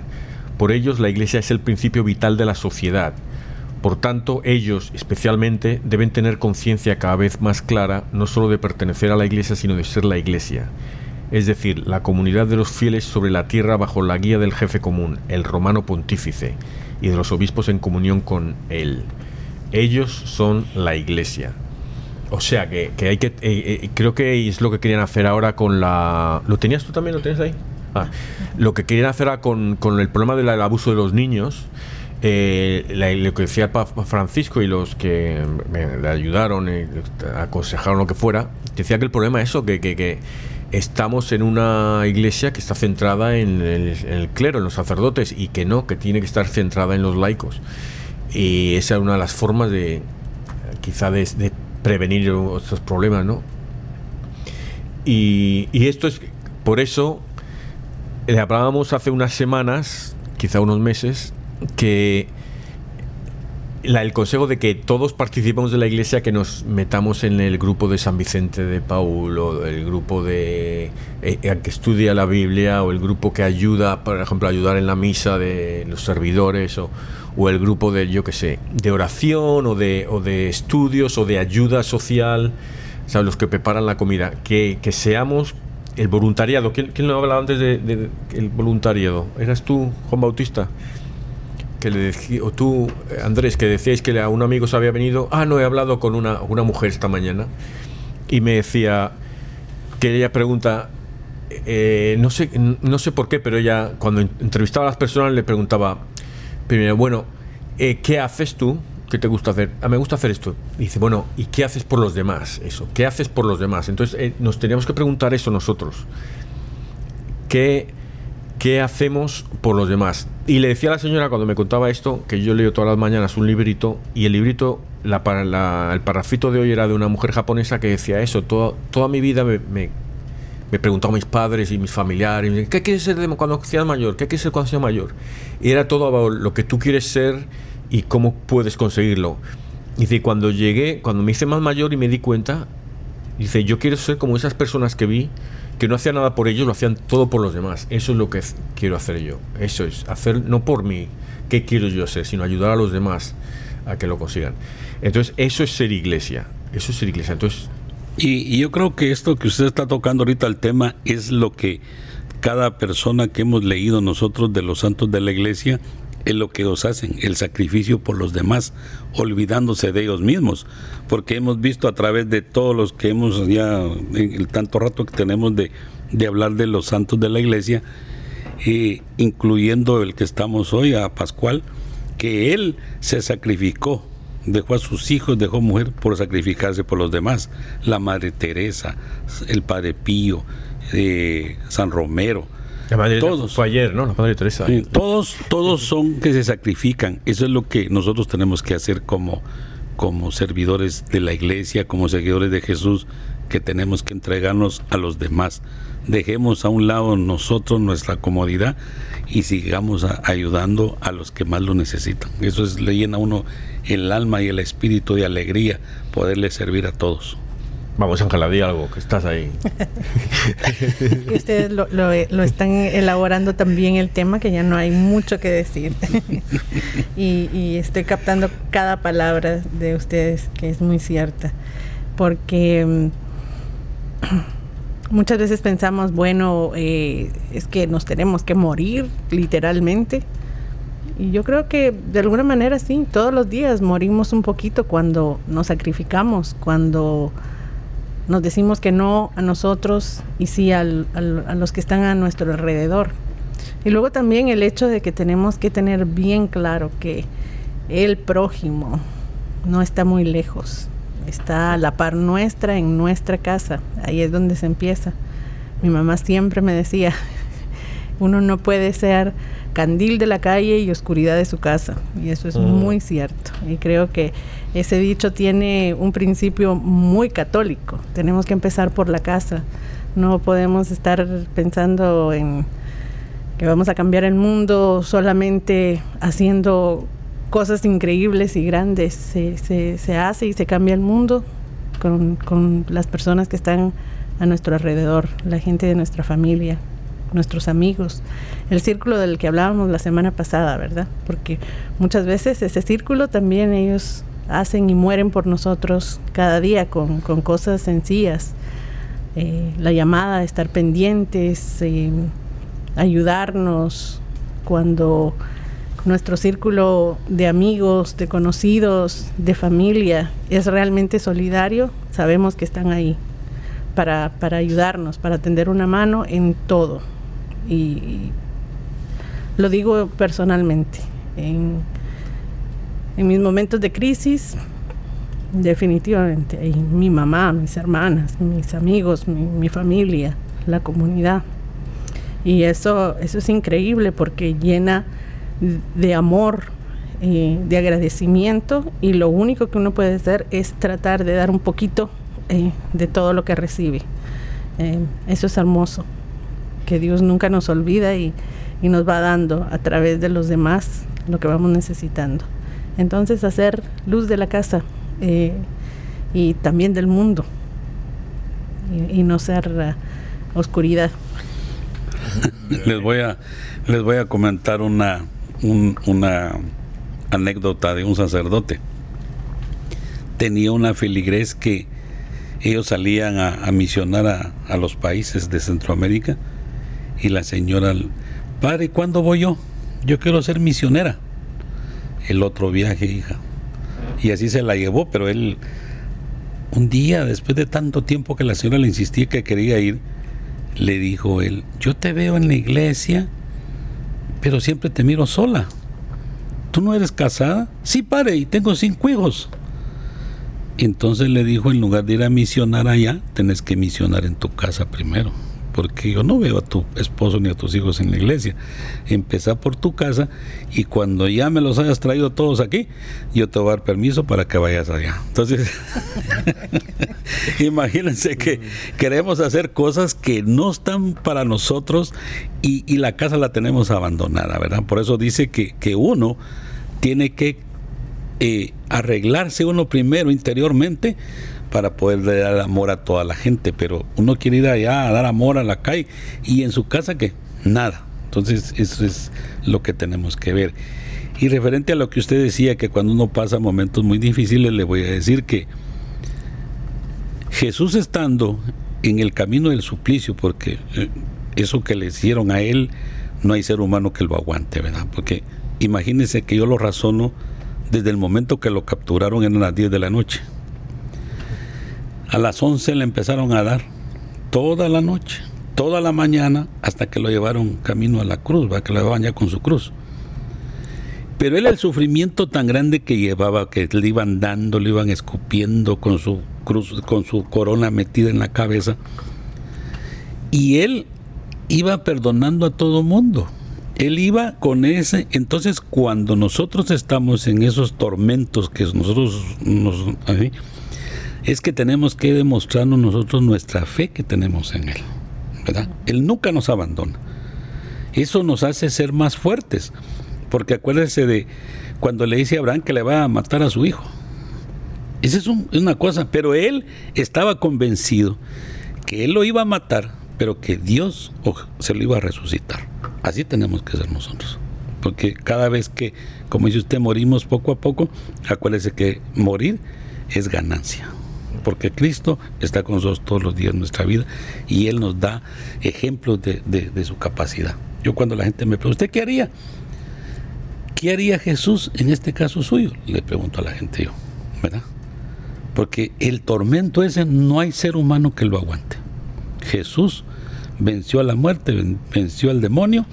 Por ellos la Iglesia es el principio vital de la sociedad. Por tanto, ellos especialmente deben tener conciencia cada vez más clara no sólo de pertenecer a la Iglesia, sino de ser la Iglesia. Es decir, la comunidad de los fieles sobre la tierra bajo la guía del jefe común, el romano pontífice, y de los obispos en comunión con él. Ellos son la Iglesia. O sea que, que hay que. eh, eh, creo que es lo que querían hacer ahora con la. ¿Lo tenías tú también? ¿Lo tienes ahí? Ah, lo que querían hacer con, con, el problema del abuso de los niños, eh, lo que decía Francisco y los que le ayudaron, aconsejaron lo que fuera, decía que el problema es eso, que, que, estamos en una iglesia que está centrada en el, clero, en los sacerdotes, y que no, que tiene que estar centrada en los laicos. Y esa es una de las formas de, quizá, de, prevenir estos problemas, ¿no? Y, y esto es, por eso le hablábamos hace unas semanas, quizá unos meses, que el consejo de que todos participemos de la iglesia, que nos metamos en el grupo de San Vicente de Paulo, el grupo de eh, que estudia la Biblia, o el grupo que ayuda, por ejemplo, ayudar en la misa de los servidores, o, o el grupo de, yo qué sé, de oración, o de, o de estudios, o de ayuda social, ¿sabes? los que preparan la comida, que, que seamos el voluntariado. ¿Quién, quién lo hablaba antes del de, el voluntariado? ¿Eras tú, Juan Bautista? Que le o tú, Andrés, que decíais que a un amigo se había venido. Ah, no, he hablado con una, una mujer esta mañana y me decía que ella pregunta, eh, no, sé, no sé por qué, pero ella cuando entrevistaba a las personas le preguntaba, primero, bueno, eh, ¿qué haces tú? ¿Qué te gusta hacer? Ah, me gusta hacer esto. Dice, bueno, ¿y qué haces por los demás? Eso, ¿qué haces por los demás? Entonces eh, nos teníamos que preguntar eso nosotros. ¿Qué, ¿Qué hacemos por los demás? Y le decía a la señora cuando me contaba esto, que yo leo todas las mañanas un librito, y el librito, la, el parrafito de hoy era de una mujer japonesa que decía eso, toda, toda mi vida me, me preguntaba a mis padres y mis familiares, ¿qué quieres ser cuando seas mayor? ¿Qué quieres ser cuando seas mayor? Y era todo lo que tú quieres ser y cómo puedes conseguirlo. Dice, cuando llegué, cuando me hice más mayor y me di cuenta, dice, yo quiero ser como esas personas que vi que no hacían nada por ellos, lo hacían todo por los demás. Eso es lo que quiero hacer yo. Eso es, hacer no por mí, qué quiero yo hacer, sino ayudar a los demás a que lo consigan. Entonces, eso es ser iglesia. Eso es ser iglesia. Entonces, y, yo creo que esto que usted está tocando ahorita, el tema, es lo que cada persona que hemos leído nosotros de los santos de la iglesia es lo que ellos hacen, el sacrificio por los demás, olvidándose de ellos mismos, porque hemos visto a través de todos los que hemos ya, en el tanto rato que tenemos de, de hablar de los santos de la iglesia, incluyendo el que estamos hoy, a Pascual, que él se sacrificó, dejó a sus hijos, dejó mujer por sacrificarse por los demás, la Madre Teresa, el Padre Pío, eh, San Romero, todos. Fue ayer, ¿no? La Madre Teresa. todos, todos son que se sacrifican. Eso es lo que nosotros tenemos que hacer como, como servidores de la iglesia, como seguidores de Jesús, que tenemos que entregarnos a los demás. Dejemos a un lado nosotros nuestra comodidad y sigamos ayudando a los que más lo necesitan. Eso es, le llena a uno el alma y el espíritu de alegría poderle servir a todos. Vamos, Ángela, di algo, que estás ahí. y ustedes lo, lo, están elaborando también el tema, que ya no hay mucho que decir. y, y, estoy captando cada palabra de ustedes, que es muy cierta. Porque mm, muchas veces pensamos, bueno, eh, es que nos tenemos que morir, literalmente. Y yo creo que de alguna manera sí, todos los días morimos un poquito cuando nos sacrificamos, cuando nos decimos que no a nosotros y sí a los que están a nuestro alrededor. Y luego también el hecho de que tenemos que tener bien claro que el prójimo no está muy lejos, está a la par nuestra en nuestra casa, ahí es donde se empieza. Mi mamá siempre me decía, uno no puede ser candil de la calle y oscuridad de su casa. Y eso es mm. muy cierto. Y creo que ese dicho tiene un principio muy católico. Tenemos que empezar por la casa. No podemos estar pensando en que vamos a cambiar el mundo solamente haciendo cosas increíbles y grandes. Se, se, se hace y se cambia el mundo con, con las personas que están a nuestro alrededor, la gente de nuestra familia, nuestros amigos, el círculo del que hablábamos la semana pasada, ¿verdad? Porque muchas veces ese círculo también ellos hacen y mueren por nosotros cada día con, cosas sencillas. Eh, la llamada, estar pendientes, eh, ayudarnos cuando nuestro círculo de amigos, de conocidos, de familia es realmente solidario, sabemos que están ahí para, para ayudarnos, para tender una mano en todo Y lo digo personalmente. En, mis momentos de crisis, definitivamente, mi mamá, mis hermanas, mis amigos, mi, familia, la comunidad. Y eso, eso es increíble porque llena de amor, eh, de agradecimiento y lo único que uno puede hacer es tratar de dar un poquito eh, de todo lo que recibe. Eh, eso es hermoso, que Dios nunca nos olvida y, nos va dando a través de los demás lo que vamos necesitando. Entonces hacer luz de la casa eh, y también del mundo y, no ser uh, oscuridad. les voy a les voy a comentar una una anécdota de un sacerdote. Tenía una feligres que ellos salían a, misionar a, a, los países de Centroamérica y la señora Padre, ¿cuándo voy yo? Yo quiero ser misionera. El otro viaje, hija. Y así se la llevó, pero él, un día, después de tanto tiempo que la señora le insistía que quería ir, le dijo él, yo te veo en la iglesia, pero siempre te miro sola. ¿Tú no eres casada? Sí, padre, y tengo cinco hijos. Entonces le dijo, en lugar de ir a misionar allá, tenés que misionar en tu casa primero porque yo no veo a tu esposo ni a tus hijos en la iglesia. Empezá por tu casa y cuando ya me los hayas traído todos aquí, yo te voy a dar permiso para que vayas allá. Entonces, imagínense que queremos hacer cosas que no están para nosotros y, la casa la tenemos abandonada, ¿verdad? Por eso dice que, que uno tiene que eh, arreglarse uno primero interiormente para poder dar amor a toda la gente, pero uno quiere ir allá a dar amor a la calle y en su casa que nada. Entonces eso es lo que tenemos que ver. Y referente a lo que usted decía, que cuando uno pasa momentos muy difíciles, le voy a decir que Jesús estando en el camino del suplicio, porque eh, eso que le hicieron a él, no hay ser humano que lo aguante, ¿verdad? Porque imagínense que yo lo razono desde el momento que lo capturaron en las 10 de la noche. A las 11 le empezaron a dar toda la noche, toda la mañana, hasta que lo llevaron camino a la cruz, ¿va? que lo llevaban ya con su cruz. Pero él el sufrimiento tan grande que llevaba, que le iban dando, le iban escupiendo con su cruz, con su corona metida en la cabeza. Y él iba perdonando a todo mundo. Él iba con ese. Entonces, cuando nosotros estamos en esos tormentos que nosotros nos es que tenemos que demostrarnos nosotros nuestra fe que tenemos en Él. ¿verdad? Él nunca nos abandona. Eso nos hace ser más fuertes. Porque acuérdese de cuando le dice a Abraham que le va a matar a su hijo. Esa es una cosa, pero él estaba convencido que él lo iba a matar, pero que Dios se lo iba a resucitar. Así tenemos que ser nosotros. Porque cada vez que, como dice usted, morimos poco a poco, acuérdese que morir es ganancia porque Cristo está con nosotros todos los días de nuestra vida y Él nos da ejemplos de, su capacidad. Yo cuando la gente me pregunta, ¿usted qué haría? ¿Qué haría Jesús en este caso suyo? Le pregunto a la gente yo, ¿verdad? Porque el tormento ese no hay ser humano que lo aguante. Jesús venció a la muerte, venció al demonio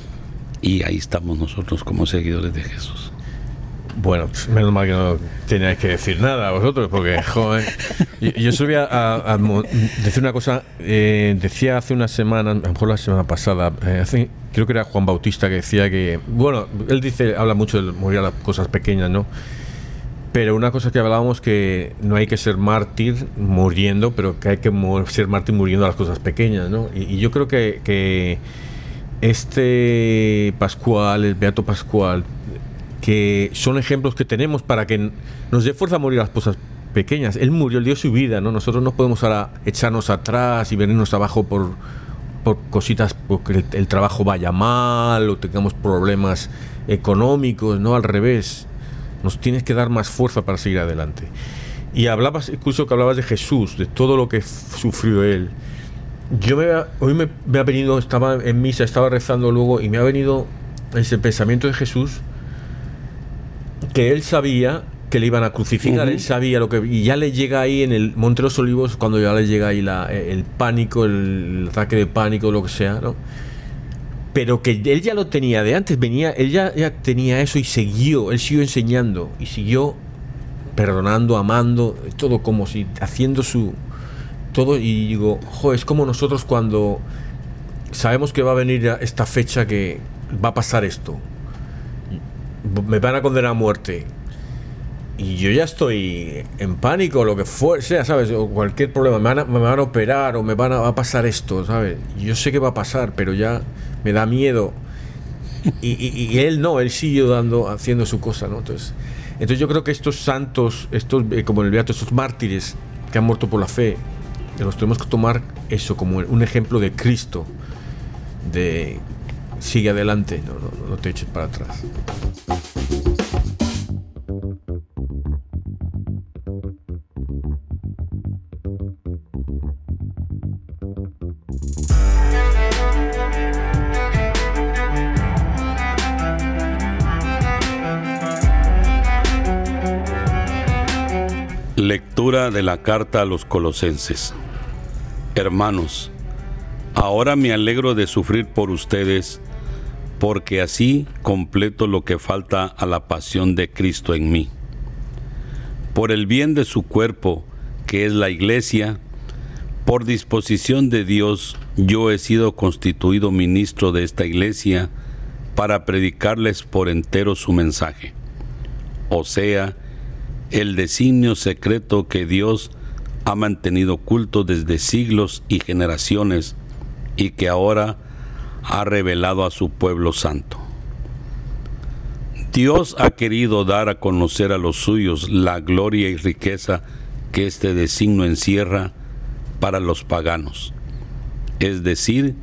y ahí estamos nosotros como seguidores de Jesús. Bueno, pues, menos mal que no teníais que decir nada a vosotros, porque, joven. Yo, yo solo voy a, decir una cosa. Eh, decía hace una semana, a lo mejor la semana pasada, eh, creo que era Juan Bautista que decía que. Bueno, él dice, habla mucho de morir a las cosas pequeñas, ¿no? Pero una cosa que hablábamos que no hay que ser mártir muriendo, pero que hay que ser mártir muriendo a las cosas pequeñas, ¿no? Y, y yo creo que, que este Pascual, el Beato Pascual, que son ejemplos que tenemos para que nos dé fuerza a morir las cosas pequeñas. Él murió, él dio su vida, ¿no? Nosotros no podemos ahora echarnos atrás y venirnos abajo por, por cositas, porque el, trabajo vaya mal o tengamos problemas económicos, no al revés. Nos tienes que dar más fuerza para seguir adelante. Y hablabas, incluso que hablabas de Jesús, de todo lo que sufrió él. Yo me, hoy me, me ha venido, estaba en misa, estaba rezando luego y me ha venido ese pensamiento de Jesús que él sabía que le iban a crucificar, él sabía lo que... Y ya le llega ahí en el Monte de los Olivos, cuando ya le llega ahí la, el pánico, el, ataque de pánico, lo que sea, ¿no? pero que él ya lo tenía de antes, venía, él ya, ya tenía eso y siguió, él siguió enseñando y siguió perdonando, amando, todo como si haciendo su todo y digo, jo, es como nosotros cuando sabemos que va a venir esta fecha que va a pasar esto. Me van a condenar a muerte. Y yo ya estoy en pánico, lo que sea, ¿sabes? O cualquier problema, me van a, me van a operar o me van a, pasar esto, ¿sabes? Yo sé que va a pasar, pero ya me da miedo. Y, él no, él sigue dando, haciendo su cosa, ¿no? Entonces, entonces yo creo que estos santos, estos, eh, como el Beato, estos mártires que han muerto por la fe, los tenemos que tomar eso como un ejemplo de Cristo, de sigue adelante, no, no, no te eches para atrás. Lectura de la carta a los colosenses. Hermanos, ahora me alegro de sufrir por ustedes, porque así completo lo que falta a la pasión de Cristo en mí. Por el bien de su cuerpo, que es la iglesia, por disposición de Dios, yo he sido constituido ministro de esta iglesia para predicarles por entero su mensaje. O sea, el designio secreto que Dios ha mantenido oculto desde siglos y generaciones y que ahora ha revelado a su pueblo santo. Dios ha querido dar a conocer a los suyos la gloria y riqueza que este designio encierra para los paganos. Es decir,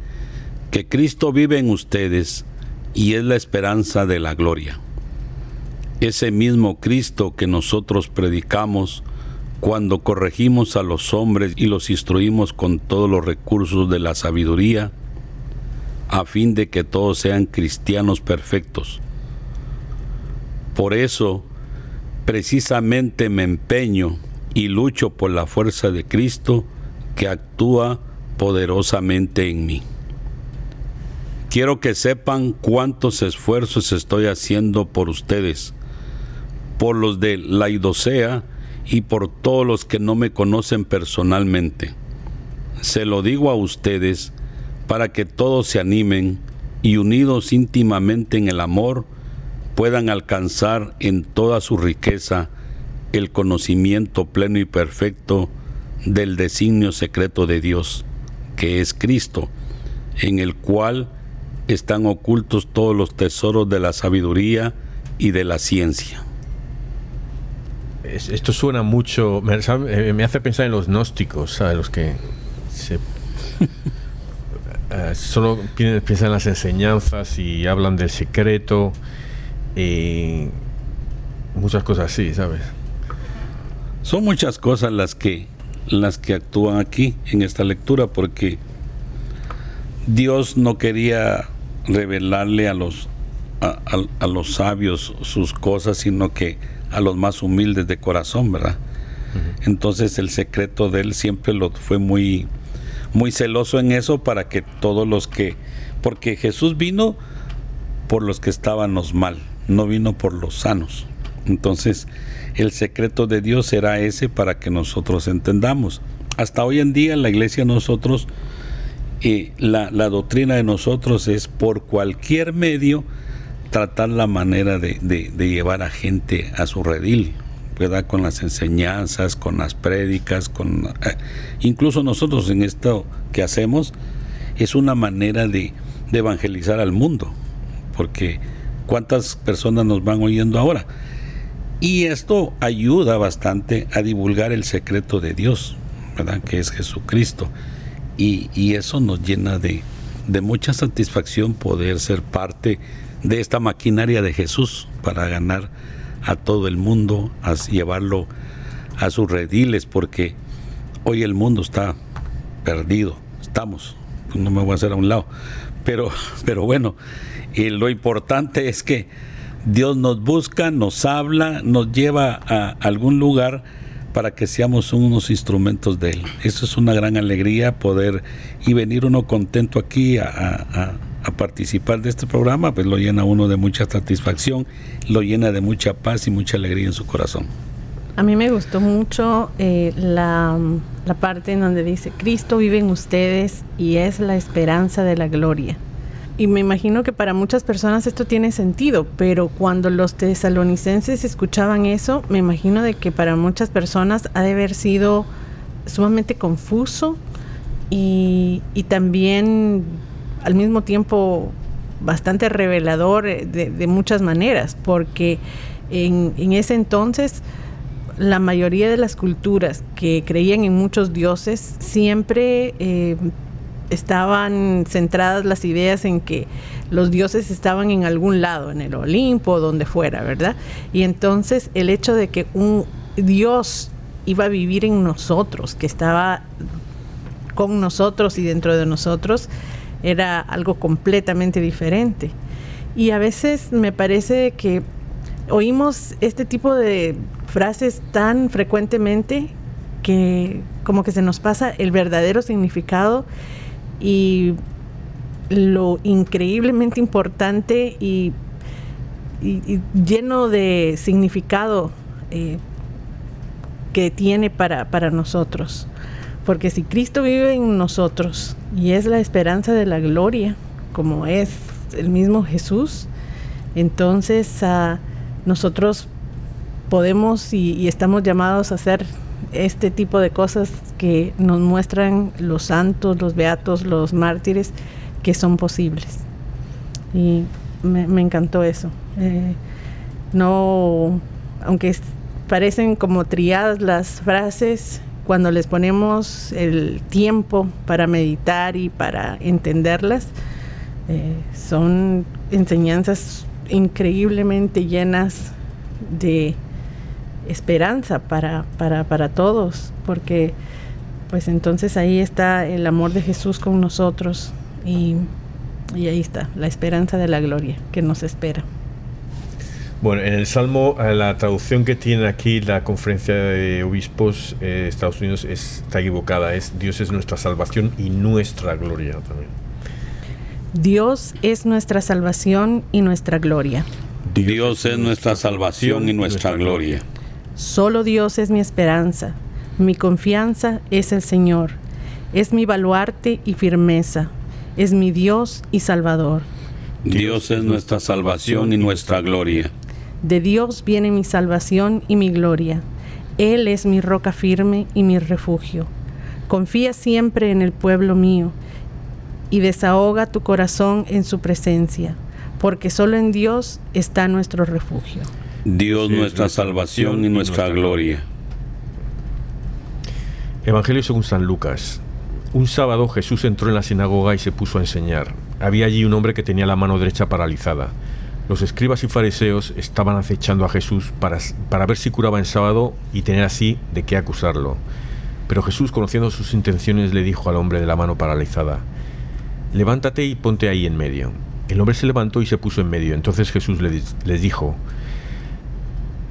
que Cristo vive en ustedes y es la esperanza de la gloria ese mismo Cristo que nosotros predicamos cuando corregimos a los hombres y los instruimos con todos los recursos de la sabiduría, a fin de que todos sean cristianos perfectos. Por eso, precisamente me empeño y lucho por la fuerza de Cristo que actúa poderosamente en mí. Quiero que sepan cuántos esfuerzos estoy haciendo por ustedes por los de Laidosea y por todos los que no me conocen personalmente. Se lo digo a ustedes para que todos se animen y unidos íntimamente en el amor puedan alcanzar en toda su riqueza el conocimiento pleno y perfecto del designio secreto de Dios, que es Cristo, en el cual están ocultos todos los tesoros de la sabiduría y de la ciencia esto suena mucho, eh, me, hace pensar en los gnósticos, ¿sabes? Los que eh, solo piensan en las enseñanzas y hablan del secreto y muchas cosas así, ¿sabes? Son muchas cosas las que las que actúan aquí en esta lectura porque Dios no quería revelarle a los a los sabios sus cosas, sino que a los más humildes de corazón, ¿verdad? Entonces el secreto de él siempre lo fue muy, muy celoso en eso para que todos los que, porque Jesús vino por los que estábamos mal, no vino por los sanos. Entonces el secreto de Dios será ese para que nosotros entendamos. Hasta hoy en día la iglesia nosotros, eh, la, la doctrina de nosotros es por cualquier medio, tratar la manera de, llevar a gente a su redil, Con las enseñanzas, con las prédicas, con eh, incluso nosotros en esto que hacemos es una manera de, de evangelizar al mundo, porque cuántas personas nos van oyendo ahora. Y esto ayuda bastante a divulgar el secreto de Dios, ¿verdad? Que es Jesucristo. Y, y eso nos llena de, de mucha satisfacción poder ser parte de esta maquinaria de Jesús para ganar a todo el mundo, a llevarlo a sus rediles, porque hoy el mundo está perdido, estamos, no me voy a hacer a un lado, pero, pero bueno, y lo importante es que Dios nos busca, nos habla, nos lleva a algún lugar para que seamos unos instrumentos de Él. Eso es una gran alegría poder y venir uno contento aquí a, a participar de este programa, pues lo llena uno de mucha satisfacción, lo llena de mucha paz y mucha alegría en su corazón. A mí me gustó mucho eh, la, la parte en donde dice, Cristo vive en ustedes y es la esperanza de la gloria. Y me imagino que para muchas personas esto tiene sentido, pero cuando los tesalonicenses escuchaban eso, me imagino de que para muchas personas ha de haber sido sumamente confuso y, y también al mismo tiempo bastante revelador eh, de, muchas maneras, porque en, en, ese entonces la mayoría de las culturas que creían en muchos dioses siempre eh, estaban centradas las ideas en que los dioses estaban en algún lado, en el Olimpo, donde fuera, ¿verdad? Y entonces el hecho de que un dios iba a vivir en nosotros, que estaba con nosotros y dentro de nosotros, era algo completamente diferente. Y a veces me parece que oímos este tipo de frases tan frecuentemente que como que se nos pasa el verdadero significado y lo increíblemente importante y, lleno de significado eh, que tiene para, para nosotros. Porque si Cristo vive en nosotros y es la esperanza de la gloria, como es el mismo Jesús, entonces uh, nosotros podemos y, estamos llamados a hacer este tipo de cosas que nos muestran los santos, los beatos, los mártires, que son posibles. Y me, me encantó eso. Eh, no, aunque parecen como triadas las frases, cuando les ponemos el tiempo para meditar y para entenderlas, eh, son enseñanzas increíblemente llenas de esperanza para, para, para todos, porque pues entonces ahí está el amor de Jesús con nosotros y, y ahí está la esperanza de la gloria que nos espera. Bueno, en el Salmo, eh, la traducción que tiene aquí la Conferencia de Obispos de eh, Estados Unidos es, está equivocada. Es Dios es nuestra salvación y nuestra gloria también. Dios es nuestra salvación y nuestra gloria. Dios es nuestra salvación y nuestra gloria. Solo Dios es mi esperanza. Mi confianza es el Señor. Es mi baluarte y firmeza. Es mi Dios y Salvador. Dios es nuestra salvación y nuestra gloria. De Dios viene mi salvación y mi gloria. Él es mi roca firme y mi refugio. Confía siempre en el pueblo mío y desahoga tu corazón en su presencia, porque solo en Dios está nuestro refugio. Dios nuestra salvación y nuestra gloria. Evangelio según San Lucas. Un sábado Jesús entró en la sinagoga y se puso a enseñar. Había allí un hombre que tenía la mano derecha paralizada. Los escribas y fariseos estaban acechando a Jesús para, para, ver si curaba en sábado y tener así de qué acusarlo. Pero Jesús, conociendo sus intenciones, le dijo al hombre de la mano paralizada, levántate y ponte ahí en medio. El hombre se levantó y se puso en medio. Entonces Jesús les, dijo,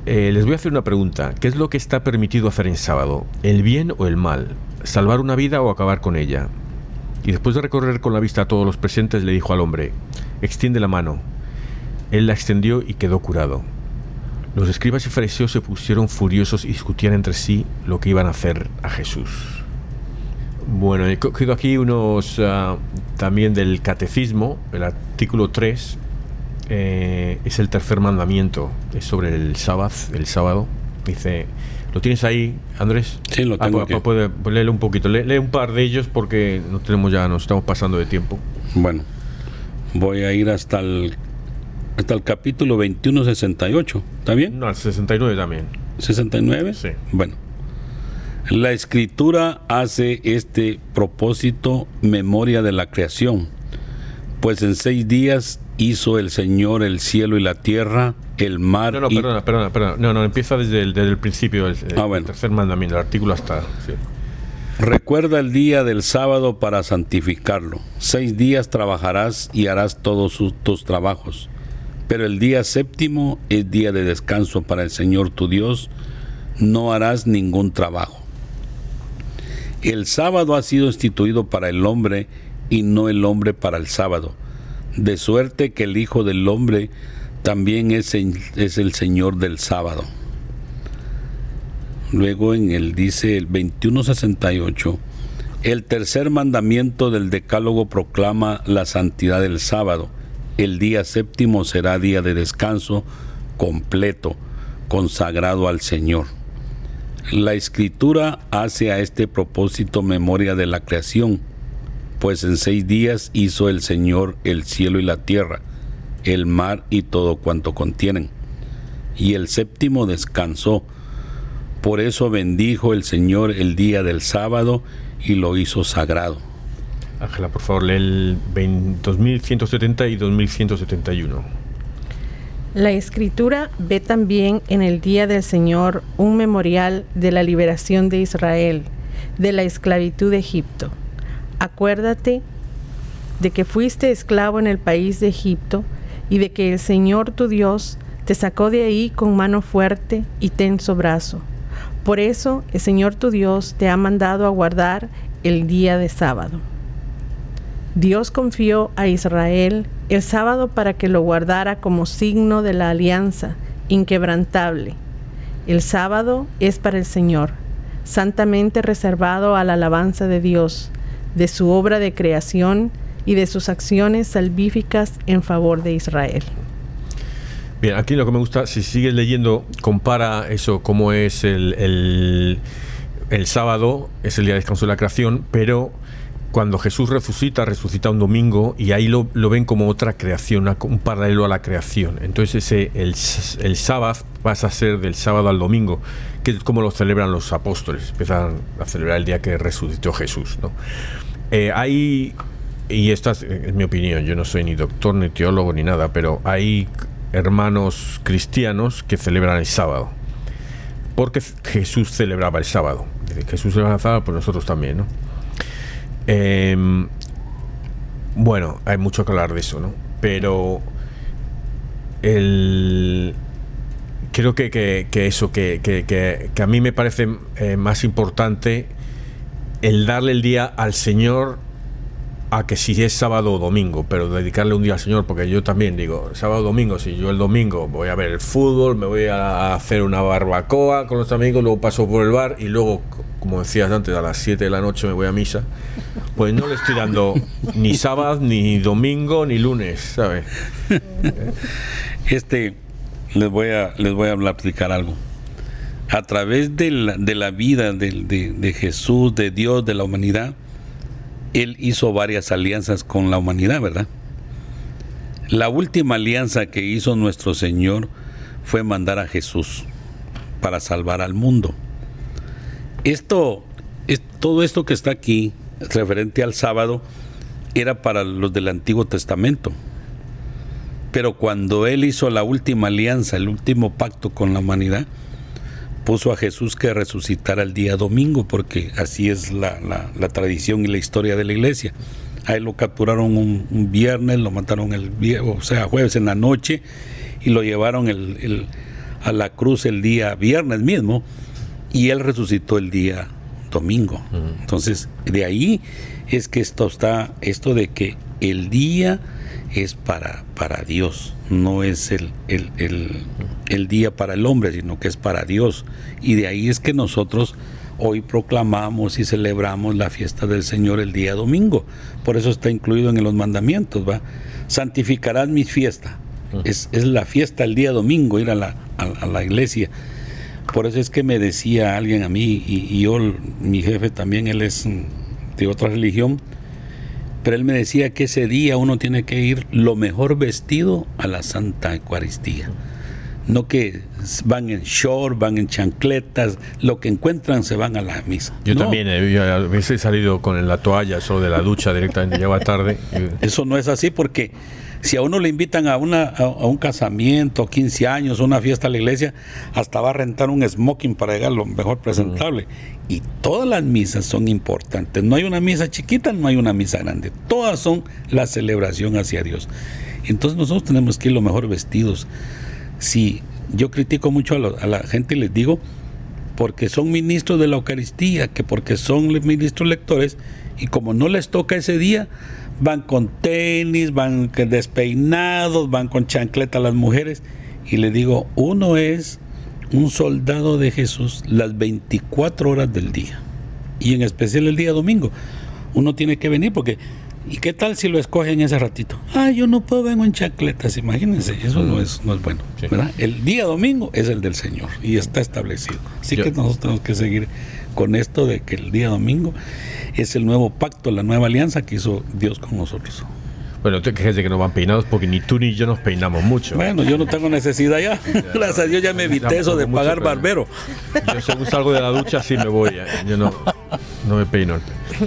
eh, les voy a hacer una pregunta. ¿Qué es lo que está permitido hacer en sábado? ¿El bien o el mal? ¿Salvar una vida o acabar con ella? Y después de recorrer con la vista a todos los presentes, le dijo al hombre, extiende la mano. Él la extendió y quedó curado. Los escribas y fariseos se pusieron furiosos y discutían entre sí lo que iban a hacer a Jesús. Bueno, he cogido aquí unos uh, también del catecismo, el artículo 3, eh, es el tercer mandamiento, es sobre el sábado, el sábado. Dice, ¿lo tienes ahí, Andrés? Sí, lo tengo. Ah, pues, puede, puede léelo un poquito, lee, lee, un par de ellos porque no tenemos ya, nos estamos pasando de tiempo. Bueno, voy a ir hasta el hasta el capítulo 21-68, ¿está bien? No, al 69 también. ¿69? Sí. Bueno. La escritura hace este propósito memoria de la creación, pues en seis días hizo el Señor el cielo y la tierra, el mar. No, no, y... perdona, perdona, perdona. No, no, empieza desde el, desde el principio, el, ah, bueno. el tercer mandamiento, el artículo hasta. Sí. Recuerda el día del sábado para santificarlo. Seis días trabajarás y harás todos sus, tus trabajos pero el día séptimo es día de descanso para el Señor tu Dios, no harás ningún trabajo. El sábado ha sido instituido para el hombre y no el hombre para el sábado. de suerte que el Hijo del Hombre también es, es el Señor del sábado. Luego en el dice el 2168, el tercer mandamiento del decálogo proclama la santidad del sábado. El día séptimo será día de descanso completo, consagrado al Señor. La escritura hace a este propósito memoria de la creación, pues en seis días hizo el Señor el cielo y la tierra, el mar y todo cuanto contienen. Y el séptimo descansó por eso bendijo el Señor el día del sábado y lo hizo sagrado. Ángela, por favor, lee el 2170 y 2171. La escritura ve también en el día del Señor un memorial de la liberación de Israel, de la esclavitud de Egipto. Acuérdate de que fuiste esclavo en el país de Egipto y de que el Señor tu Dios te sacó de ahí con mano fuerte y tenso brazo por eso el Señor tu Dios te ha mandado a guardar el día de sábado. Dios confió a Israel el sábado para que lo guardara como signo de la alianza inquebrantable. El sábado es para el Señor, santamente reservado a la alabanza de Dios, de su obra de creación y de sus acciones salvíficas en favor de Israel. Bien, aquí lo que me gusta, si sigues leyendo, compara eso, cómo es el, el, sábado, es el día de descanso de la creación, pero cuando Jesús resucita, resucita un domingo y ahí lo, ven como otra creación, un paralelo a la creación. Entonces ese, el, el sábado pasa a ser del sábado al domingo, que es como lo celebran los apóstoles, empiezan a celebrar el día que resucitó Jesús. ¿no? Eh, hay, y esta es mi opinión, yo no soy ni doctor ni teólogo ni nada, pero hay hermanos cristianos que celebran el sábado. Porque Jesús celebraba el sábado. Jesús celebraba el sábado, pues nosotros también, ¿no? Em, bueno, hay mucho que hablar de eso, ¿no? Pero el, creo que, que, eso, que, que, a mí me parece eh, más importante el darle el día al Señor a que si es sábado o domingo, pero dedicarle un día al Señor, porque yo también digo, sábado o domingo, si yo el domingo voy a ver el fútbol, me voy a hacer una barbacoa con los amigos, luego paso por el bar y luego, como decías antes, a las 7 de la noche me voy a misa, pues no le estoy dando ni sábado, ni domingo, ni lunes, ¿sabes? Este, les voy a, les voy a explicar algo. A través de la, de la vida de, de Jesús, de Dios, de la humanidad, él hizo varias alianzas con la humanidad, ¿verdad? La última alianza que hizo nuestro Señor fue mandar a Jesús para salvar al mundo. Esto, es, todo esto que está aquí, referente al sábado, era para los del Antiguo Testamento. Pero cuando Él hizo la última alianza, el último pacto con la humanidad, puso a Jesús que resucitara el día domingo, porque así es la, tradición y la historia de la iglesia. A él lo capturaron un, viernes, lo mataron el o sea, jueves en la noche, y lo llevaron el, a la cruz el día viernes mismo, y él resucitó el día domingo. Entonces, de ahí es que esto está, esto de que el día es para, para Dios, no es el, el, día para el hombre, sino que es para Dios. Y de ahí es que nosotros hoy proclamamos y celebramos la fiesta del Señor el día domingo. Por eso está incluido en los mandamientos, ¿va? Santificarás mi fiesta. Es, la fiesta el día domingo, ir a la, a, la iglesia. Por eso es que me decía alguien a mí, y, y yo, mi jefe también, él es de otra religión, pero él me decía que ese día uno tiene que ir lo mejor vestido a la Santa Eucaristía. No que van en short, van en chancletas, lo que encuentran se van a la misa. Yo también, eh, a veces he salido con la toalla solo de la ducha directamente, lleva tarde. Eso no es así porque si a uno le invitan a, una, a, un casamiento, 15 años, una fiesta a la iglesia, hasta va a rentar un smoking para llegar lo mejor presentable. Y todas las misas son importantes. No hay una misa chiquita, no hay una misa grande. Todas son la celebración hacia Dios. Entonces nosotros tenemos que ir lo mejor vestidos. Si yo critico mucho a, a la gente y les digo, porque son ministros de la Eucaristía, que porque son ministros lectores, y como no les toca ese día, van con tenis, van despeinados, van con chancleta las mujeres. Y le digo, uno es un soldado de Jesús las 24 horas del día. Y en especial el día domingo. Uno tiene que venir porque ¿Y qué tal si lo escogen ese ratito? Ah, yo no puedo, vengo en chancletas, imagínense, eso no, es, no es bueno. El día domingo es el del Señor y está establecido. Así que nosotros tenemos que seguir con esto de que el día domingo es el nuevo pacto, la nueva alianza que hizo Dios con nosotros. Bueno, te quejes de que no van peinados porque ni tú ni yo nos peinamos mucho. Bueno, yo no tengo necesidad ya. Gracias a Dios ya me evité eso de pagar barbero. Yo según salgo de la ducha sí me voy. Yo no, no me peino el pelo.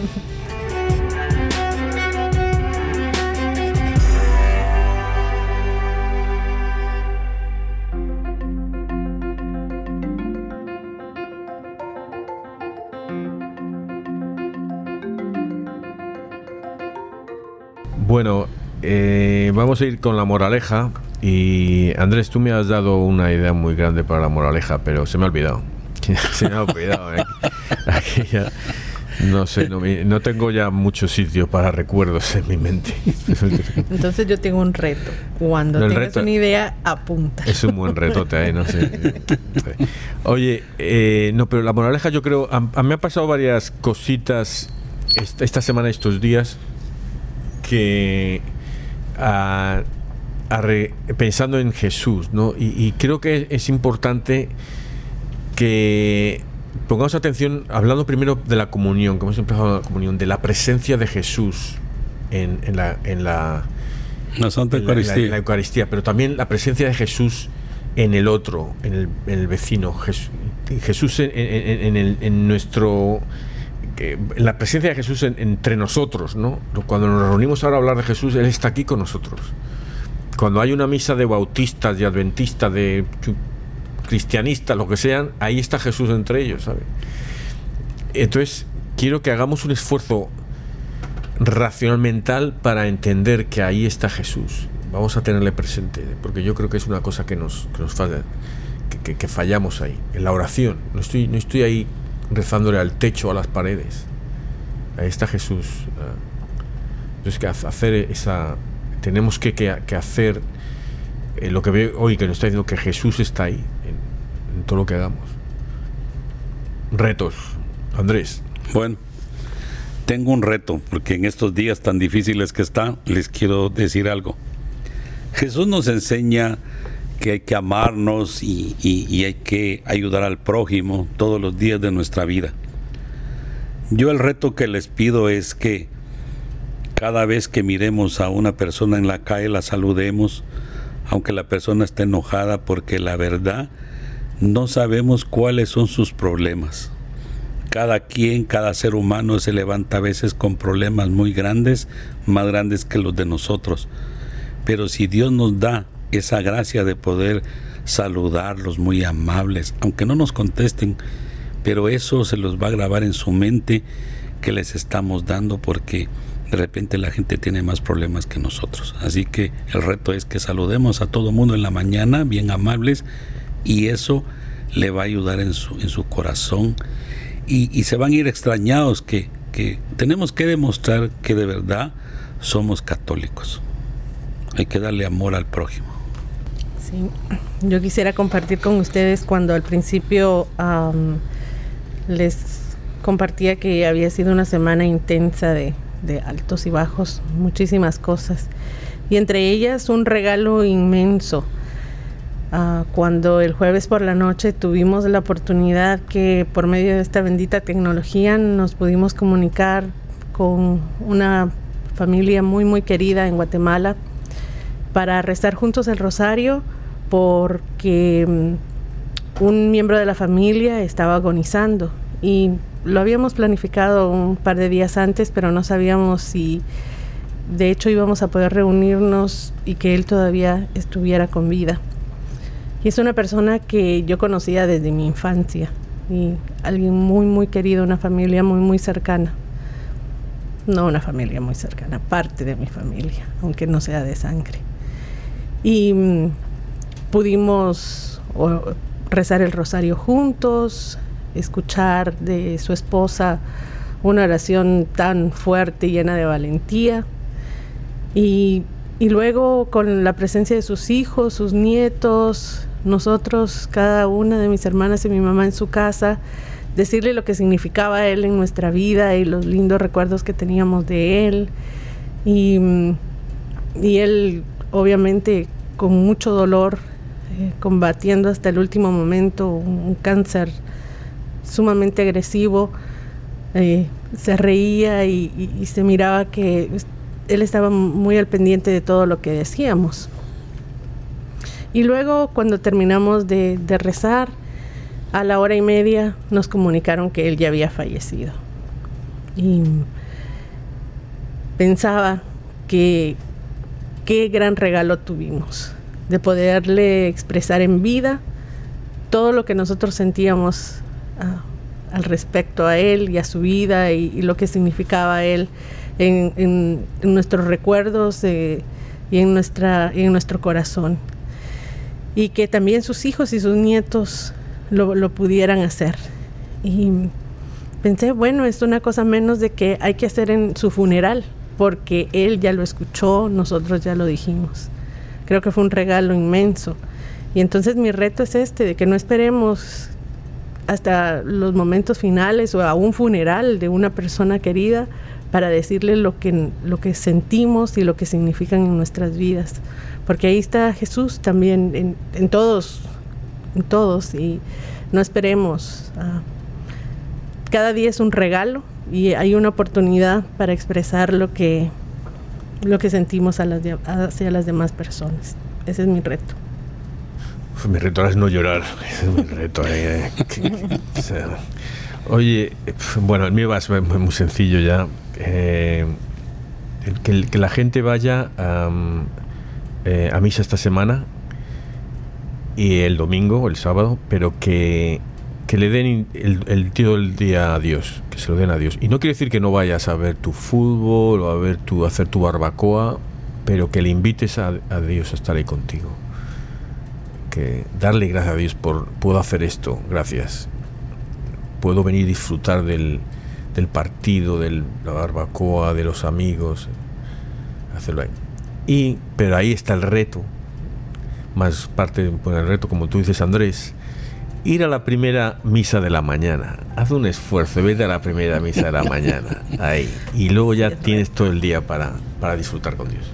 Bueno, eh, vamos a ir con la moraleja. Y Andrés, tú me has dado una idea muy grande para la moraleja, pero se me ha olvidado. se me ha olvidado. ¿eh? no sé, no, tengo ya mucho sitio para recuerdos en mi mente. Entonces yo tengo un reto. Cuando tengas una idea, apunta. Es un buen retote ahí, no sé. Oye, eh, no, pero la moraleja yo creo, a, mí me han pasado varias cositas esta, esta semana, estos días, que pensando en Jesús, ¿no? Y, creo que es importante que pongamos atención, hablando primero de la comunión, como hemos empezado la comunión, de la presencia de Jesús en, la, en la, Santa Eucaristía. la, Eucaristía, pero también la presencia de Jesús en el otro, en el, vecino, Jesús, Jesús en, en nuestro la presencia de Jesús entre nosotros, ¿no? Cuando nos reunimos ahora a hablar de Jesús, Él está aquí con nosotros. Cuando hay una misa de bautistas, de adventistas, de cristianistas, lo que sean, ahí está Jesús entre ellos, ¿sabe? Entonces, quiero que hagamos un esfuerzo racional mental para entender que ahí está Jesús. Vamos a tenerle presente, porque yo creo que es una cosa que nos, que nos falla, que, fallamos ahí, en la oración. No estoy, no estoy ahí rezándole al techo, a las paredes. Ahí está Jesús. Entonces, que hacer esa. Tenemos que, que, hacer eh, lo que veo hoy, que nos está diciendo que Jesús está ahí, en, todo lo que hagamos. Retos. Andrés. Bueno, tengo un reto, porque en estos días tan difíciles que están, les quiero decir algo. Jesús nos enseña que hay que amarnos y, hay que ayudar al prójimo todos los días de nuestra vida. Yo el reto que les pido es que cada vez que miremos a una persona en la calle la saludemos, aunque la persona esté enojada, porque la verdad no sabemos cuáles son sus problemas. Cada quien, cada ser humano se levanta a veces con problemas muy grandes, más grandes que los de nosotros. Pero si Dios nos da esa gracia de poder saludarlos muy amables, aunque no nos contesten, pero eso se los va a grabar en su mente que les estamos dando porque de repente la gente tiene más problemas que nosotros. Así que el reto es que saludemos a todo mundo en la mañana, bien amables, y eso le va a ayudar en su, en su corazón. Y, se van a ir extrañados que, que tenemos que demostrar que de verdad somos católicos. Hay que darle amor al prójimo. Sí, yo quisiera compartir con ustedes cuando al principio les compartía que había sido una semana intensa de, altos y bajos, muchísimas cosas. Y entre ellas un regalo inmenso. Ah, cuando el jueves por la noche tuvimos la oportunidad que por medio de esta bendita tecnología nos pudimos comunicar con una familia muy muy querida en Guatemala para rezar juntos el rosario porque mm, un miembro de la familia estaba agonizando y lo habíamos planificado un par de días antes, pero no sabíamos si de hecho íbamos a poder reunirnos y que él todavía estuviera con vida. Y es una persona que yo conocía desde mi infancia y alguien muy, muy querido, una familia muy, muy cercana. No una familia muy cercana, parte de mi familia, aunque no sea de sangre. Y mm, pudimos rezar el rosario juntos, escuchar de su esposa una oración tan fuerte y llena de valentía. Y, luego con la presencia de sus hijos, sus nietos, nosotros, cada una de mis hermanas y mi mamá en su casa, decirle lo que significaba él en nuestra vida y los lindos recuerdos que teníamos de él. Y él, obviamente, con mucho dolor, eh, combatiendo hasta el último momento un, cáncer sumamente agresivo, eh, se reía y, se miraba que él estaba muy al pendiente de todo lo que decíamos. Y luego cuando terminamos de, de rezar, a la hora y media nos comunicaron que él ya había fallecido. Y pensaba que qué gran regalo tuvimos de poderle expresar en vida todo lo que nosotros sentíamos ah, al respecto a él y a su vida y, lo que significaba él en, nuestros recuerdos y, en nuestra, en nuestro corazón. Y que también sus hijos y sus nietos lo, pudieran hacer. Y pensé, bueno, es una cosa menos de que hay que hacer en su funeral, porque él ya lo escuchó, nosotros ya lo dijimos. Creo que fue un regalo inmenso. Y entonces mi reto es este, de que no esperemos hasta los momentos finales o a un funeral de una persona querida para decirle lo que, lo que sentimos y lo que significan en nuestras vidas. Porque ahí está Jesús también en, en todos todos y no esperemos. Ah, cada día es un regalo y hay una oportunidad para expresar lo que, lo que sentimos a las hacia las demás personas. Ese es mi reto. mi reto es no llorar. Ese es mi reto. Eh, oye, bueno, el mío va a ser muy sencillo ya. Eh, que, la gente vaya eh, a misa esta semana y el domingo o el sábado, pero que, que le den el, el tío del día a Dios, que se lo den a Dios. Y no quiere decir que no vayas a ver tu fútbol o a ver tu, hacer tu barbacoa, pero que le invites a, Dios a estar ahí contigo. Que darle gracias a Dios por puedo hacer esto, gracias. Puedo venir a disfrutar del, partido, de la barbacoa, de los amigos, hacerlo ahí. Y, pero ahí está el reto más parte del reto, como tú dices, Andrés, ir a la primera misa de la mañana. Haz un esfuerzo, vete a la primera misa de la mañana, ahí. Y luego ya tienes todo el día para, para disfrutar con Dios.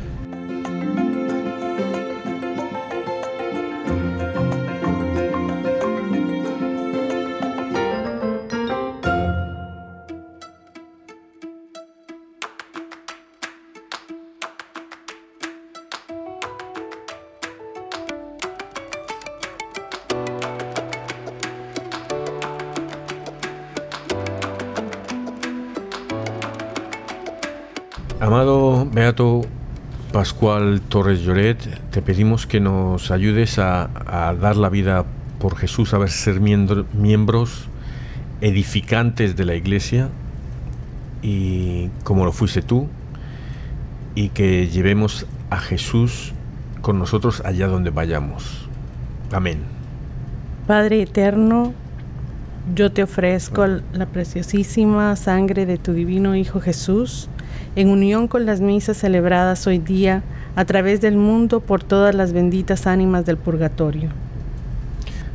Amado Beato Pascual Torres Lloret, te pedimos que nos ayudes a, dar la vida por Jesús, a ver ser miembros edificantes de la Iglesia y como lo fuiste tú, y que llevemos a Jesús con nosotros allá donde vayamos. Amén. Padre eterno, yo te ofrezco la preciosísima sangre de tu divino Hijo Jesús, en unión con las misas celebradas hoy día a través del mundo por todas las benditas ánimas del purgatorio.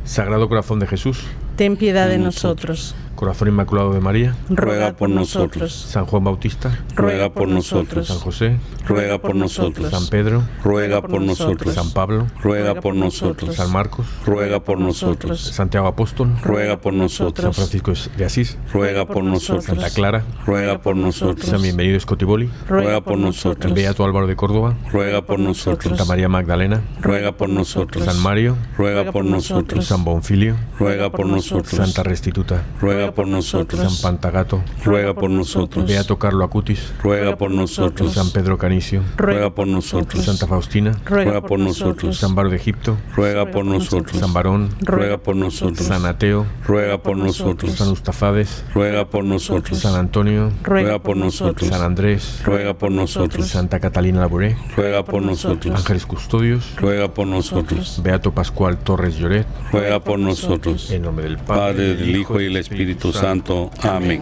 Sagrado Corazón de Jesús, ten piedad de nosotros. Corazón Inmaculado de María, ruega por nosotros. San Juan Bautista, ruega por nosotros. San José, ruega por nosotros. San Pedro, ruega por nosotros. San Pablo, ruega por nosotros. San Marcos, ruega por nosotros. Santiago Apóstol, ruega por nosotros. San Francisco de Asís, ruega por nosotros. Santa Clara, ruega por nosotros. San Bienvenido Scotiboli, ruega por nosotros. Beato Álvaro de Córdoba, ruega por nosotros. Santa María Magdalena, ruega por nosotros. San Mario, ruega por nosotros. San Bonfilio, ruega por nosotros. Santa Restituta, ruega por nosotros. San Pantagato, ruega por nosotros. Beato Carlo Acutis, ruega por nosotros. San Pedro Canicio, ruega por nosotros. Santa Faustina, ruega por nosotros. San Baro de Egipto, ruega por nosotros. San Barón, ruega por nosotros. San Ateo, ruega por nosotros. San Ustafades, ruega por nosotros. San Antonio, ruega por nosotros. San Andrés, ruega por nosotros. Santa Catalina Labouré, ruega por nosotros. Ángeles Custodios, ruega por nosotros. Beato Pascual Torres Lloret, ruega por nosotros. En nombre del Padre, del Hijo y del Espíritu Santo. Amén.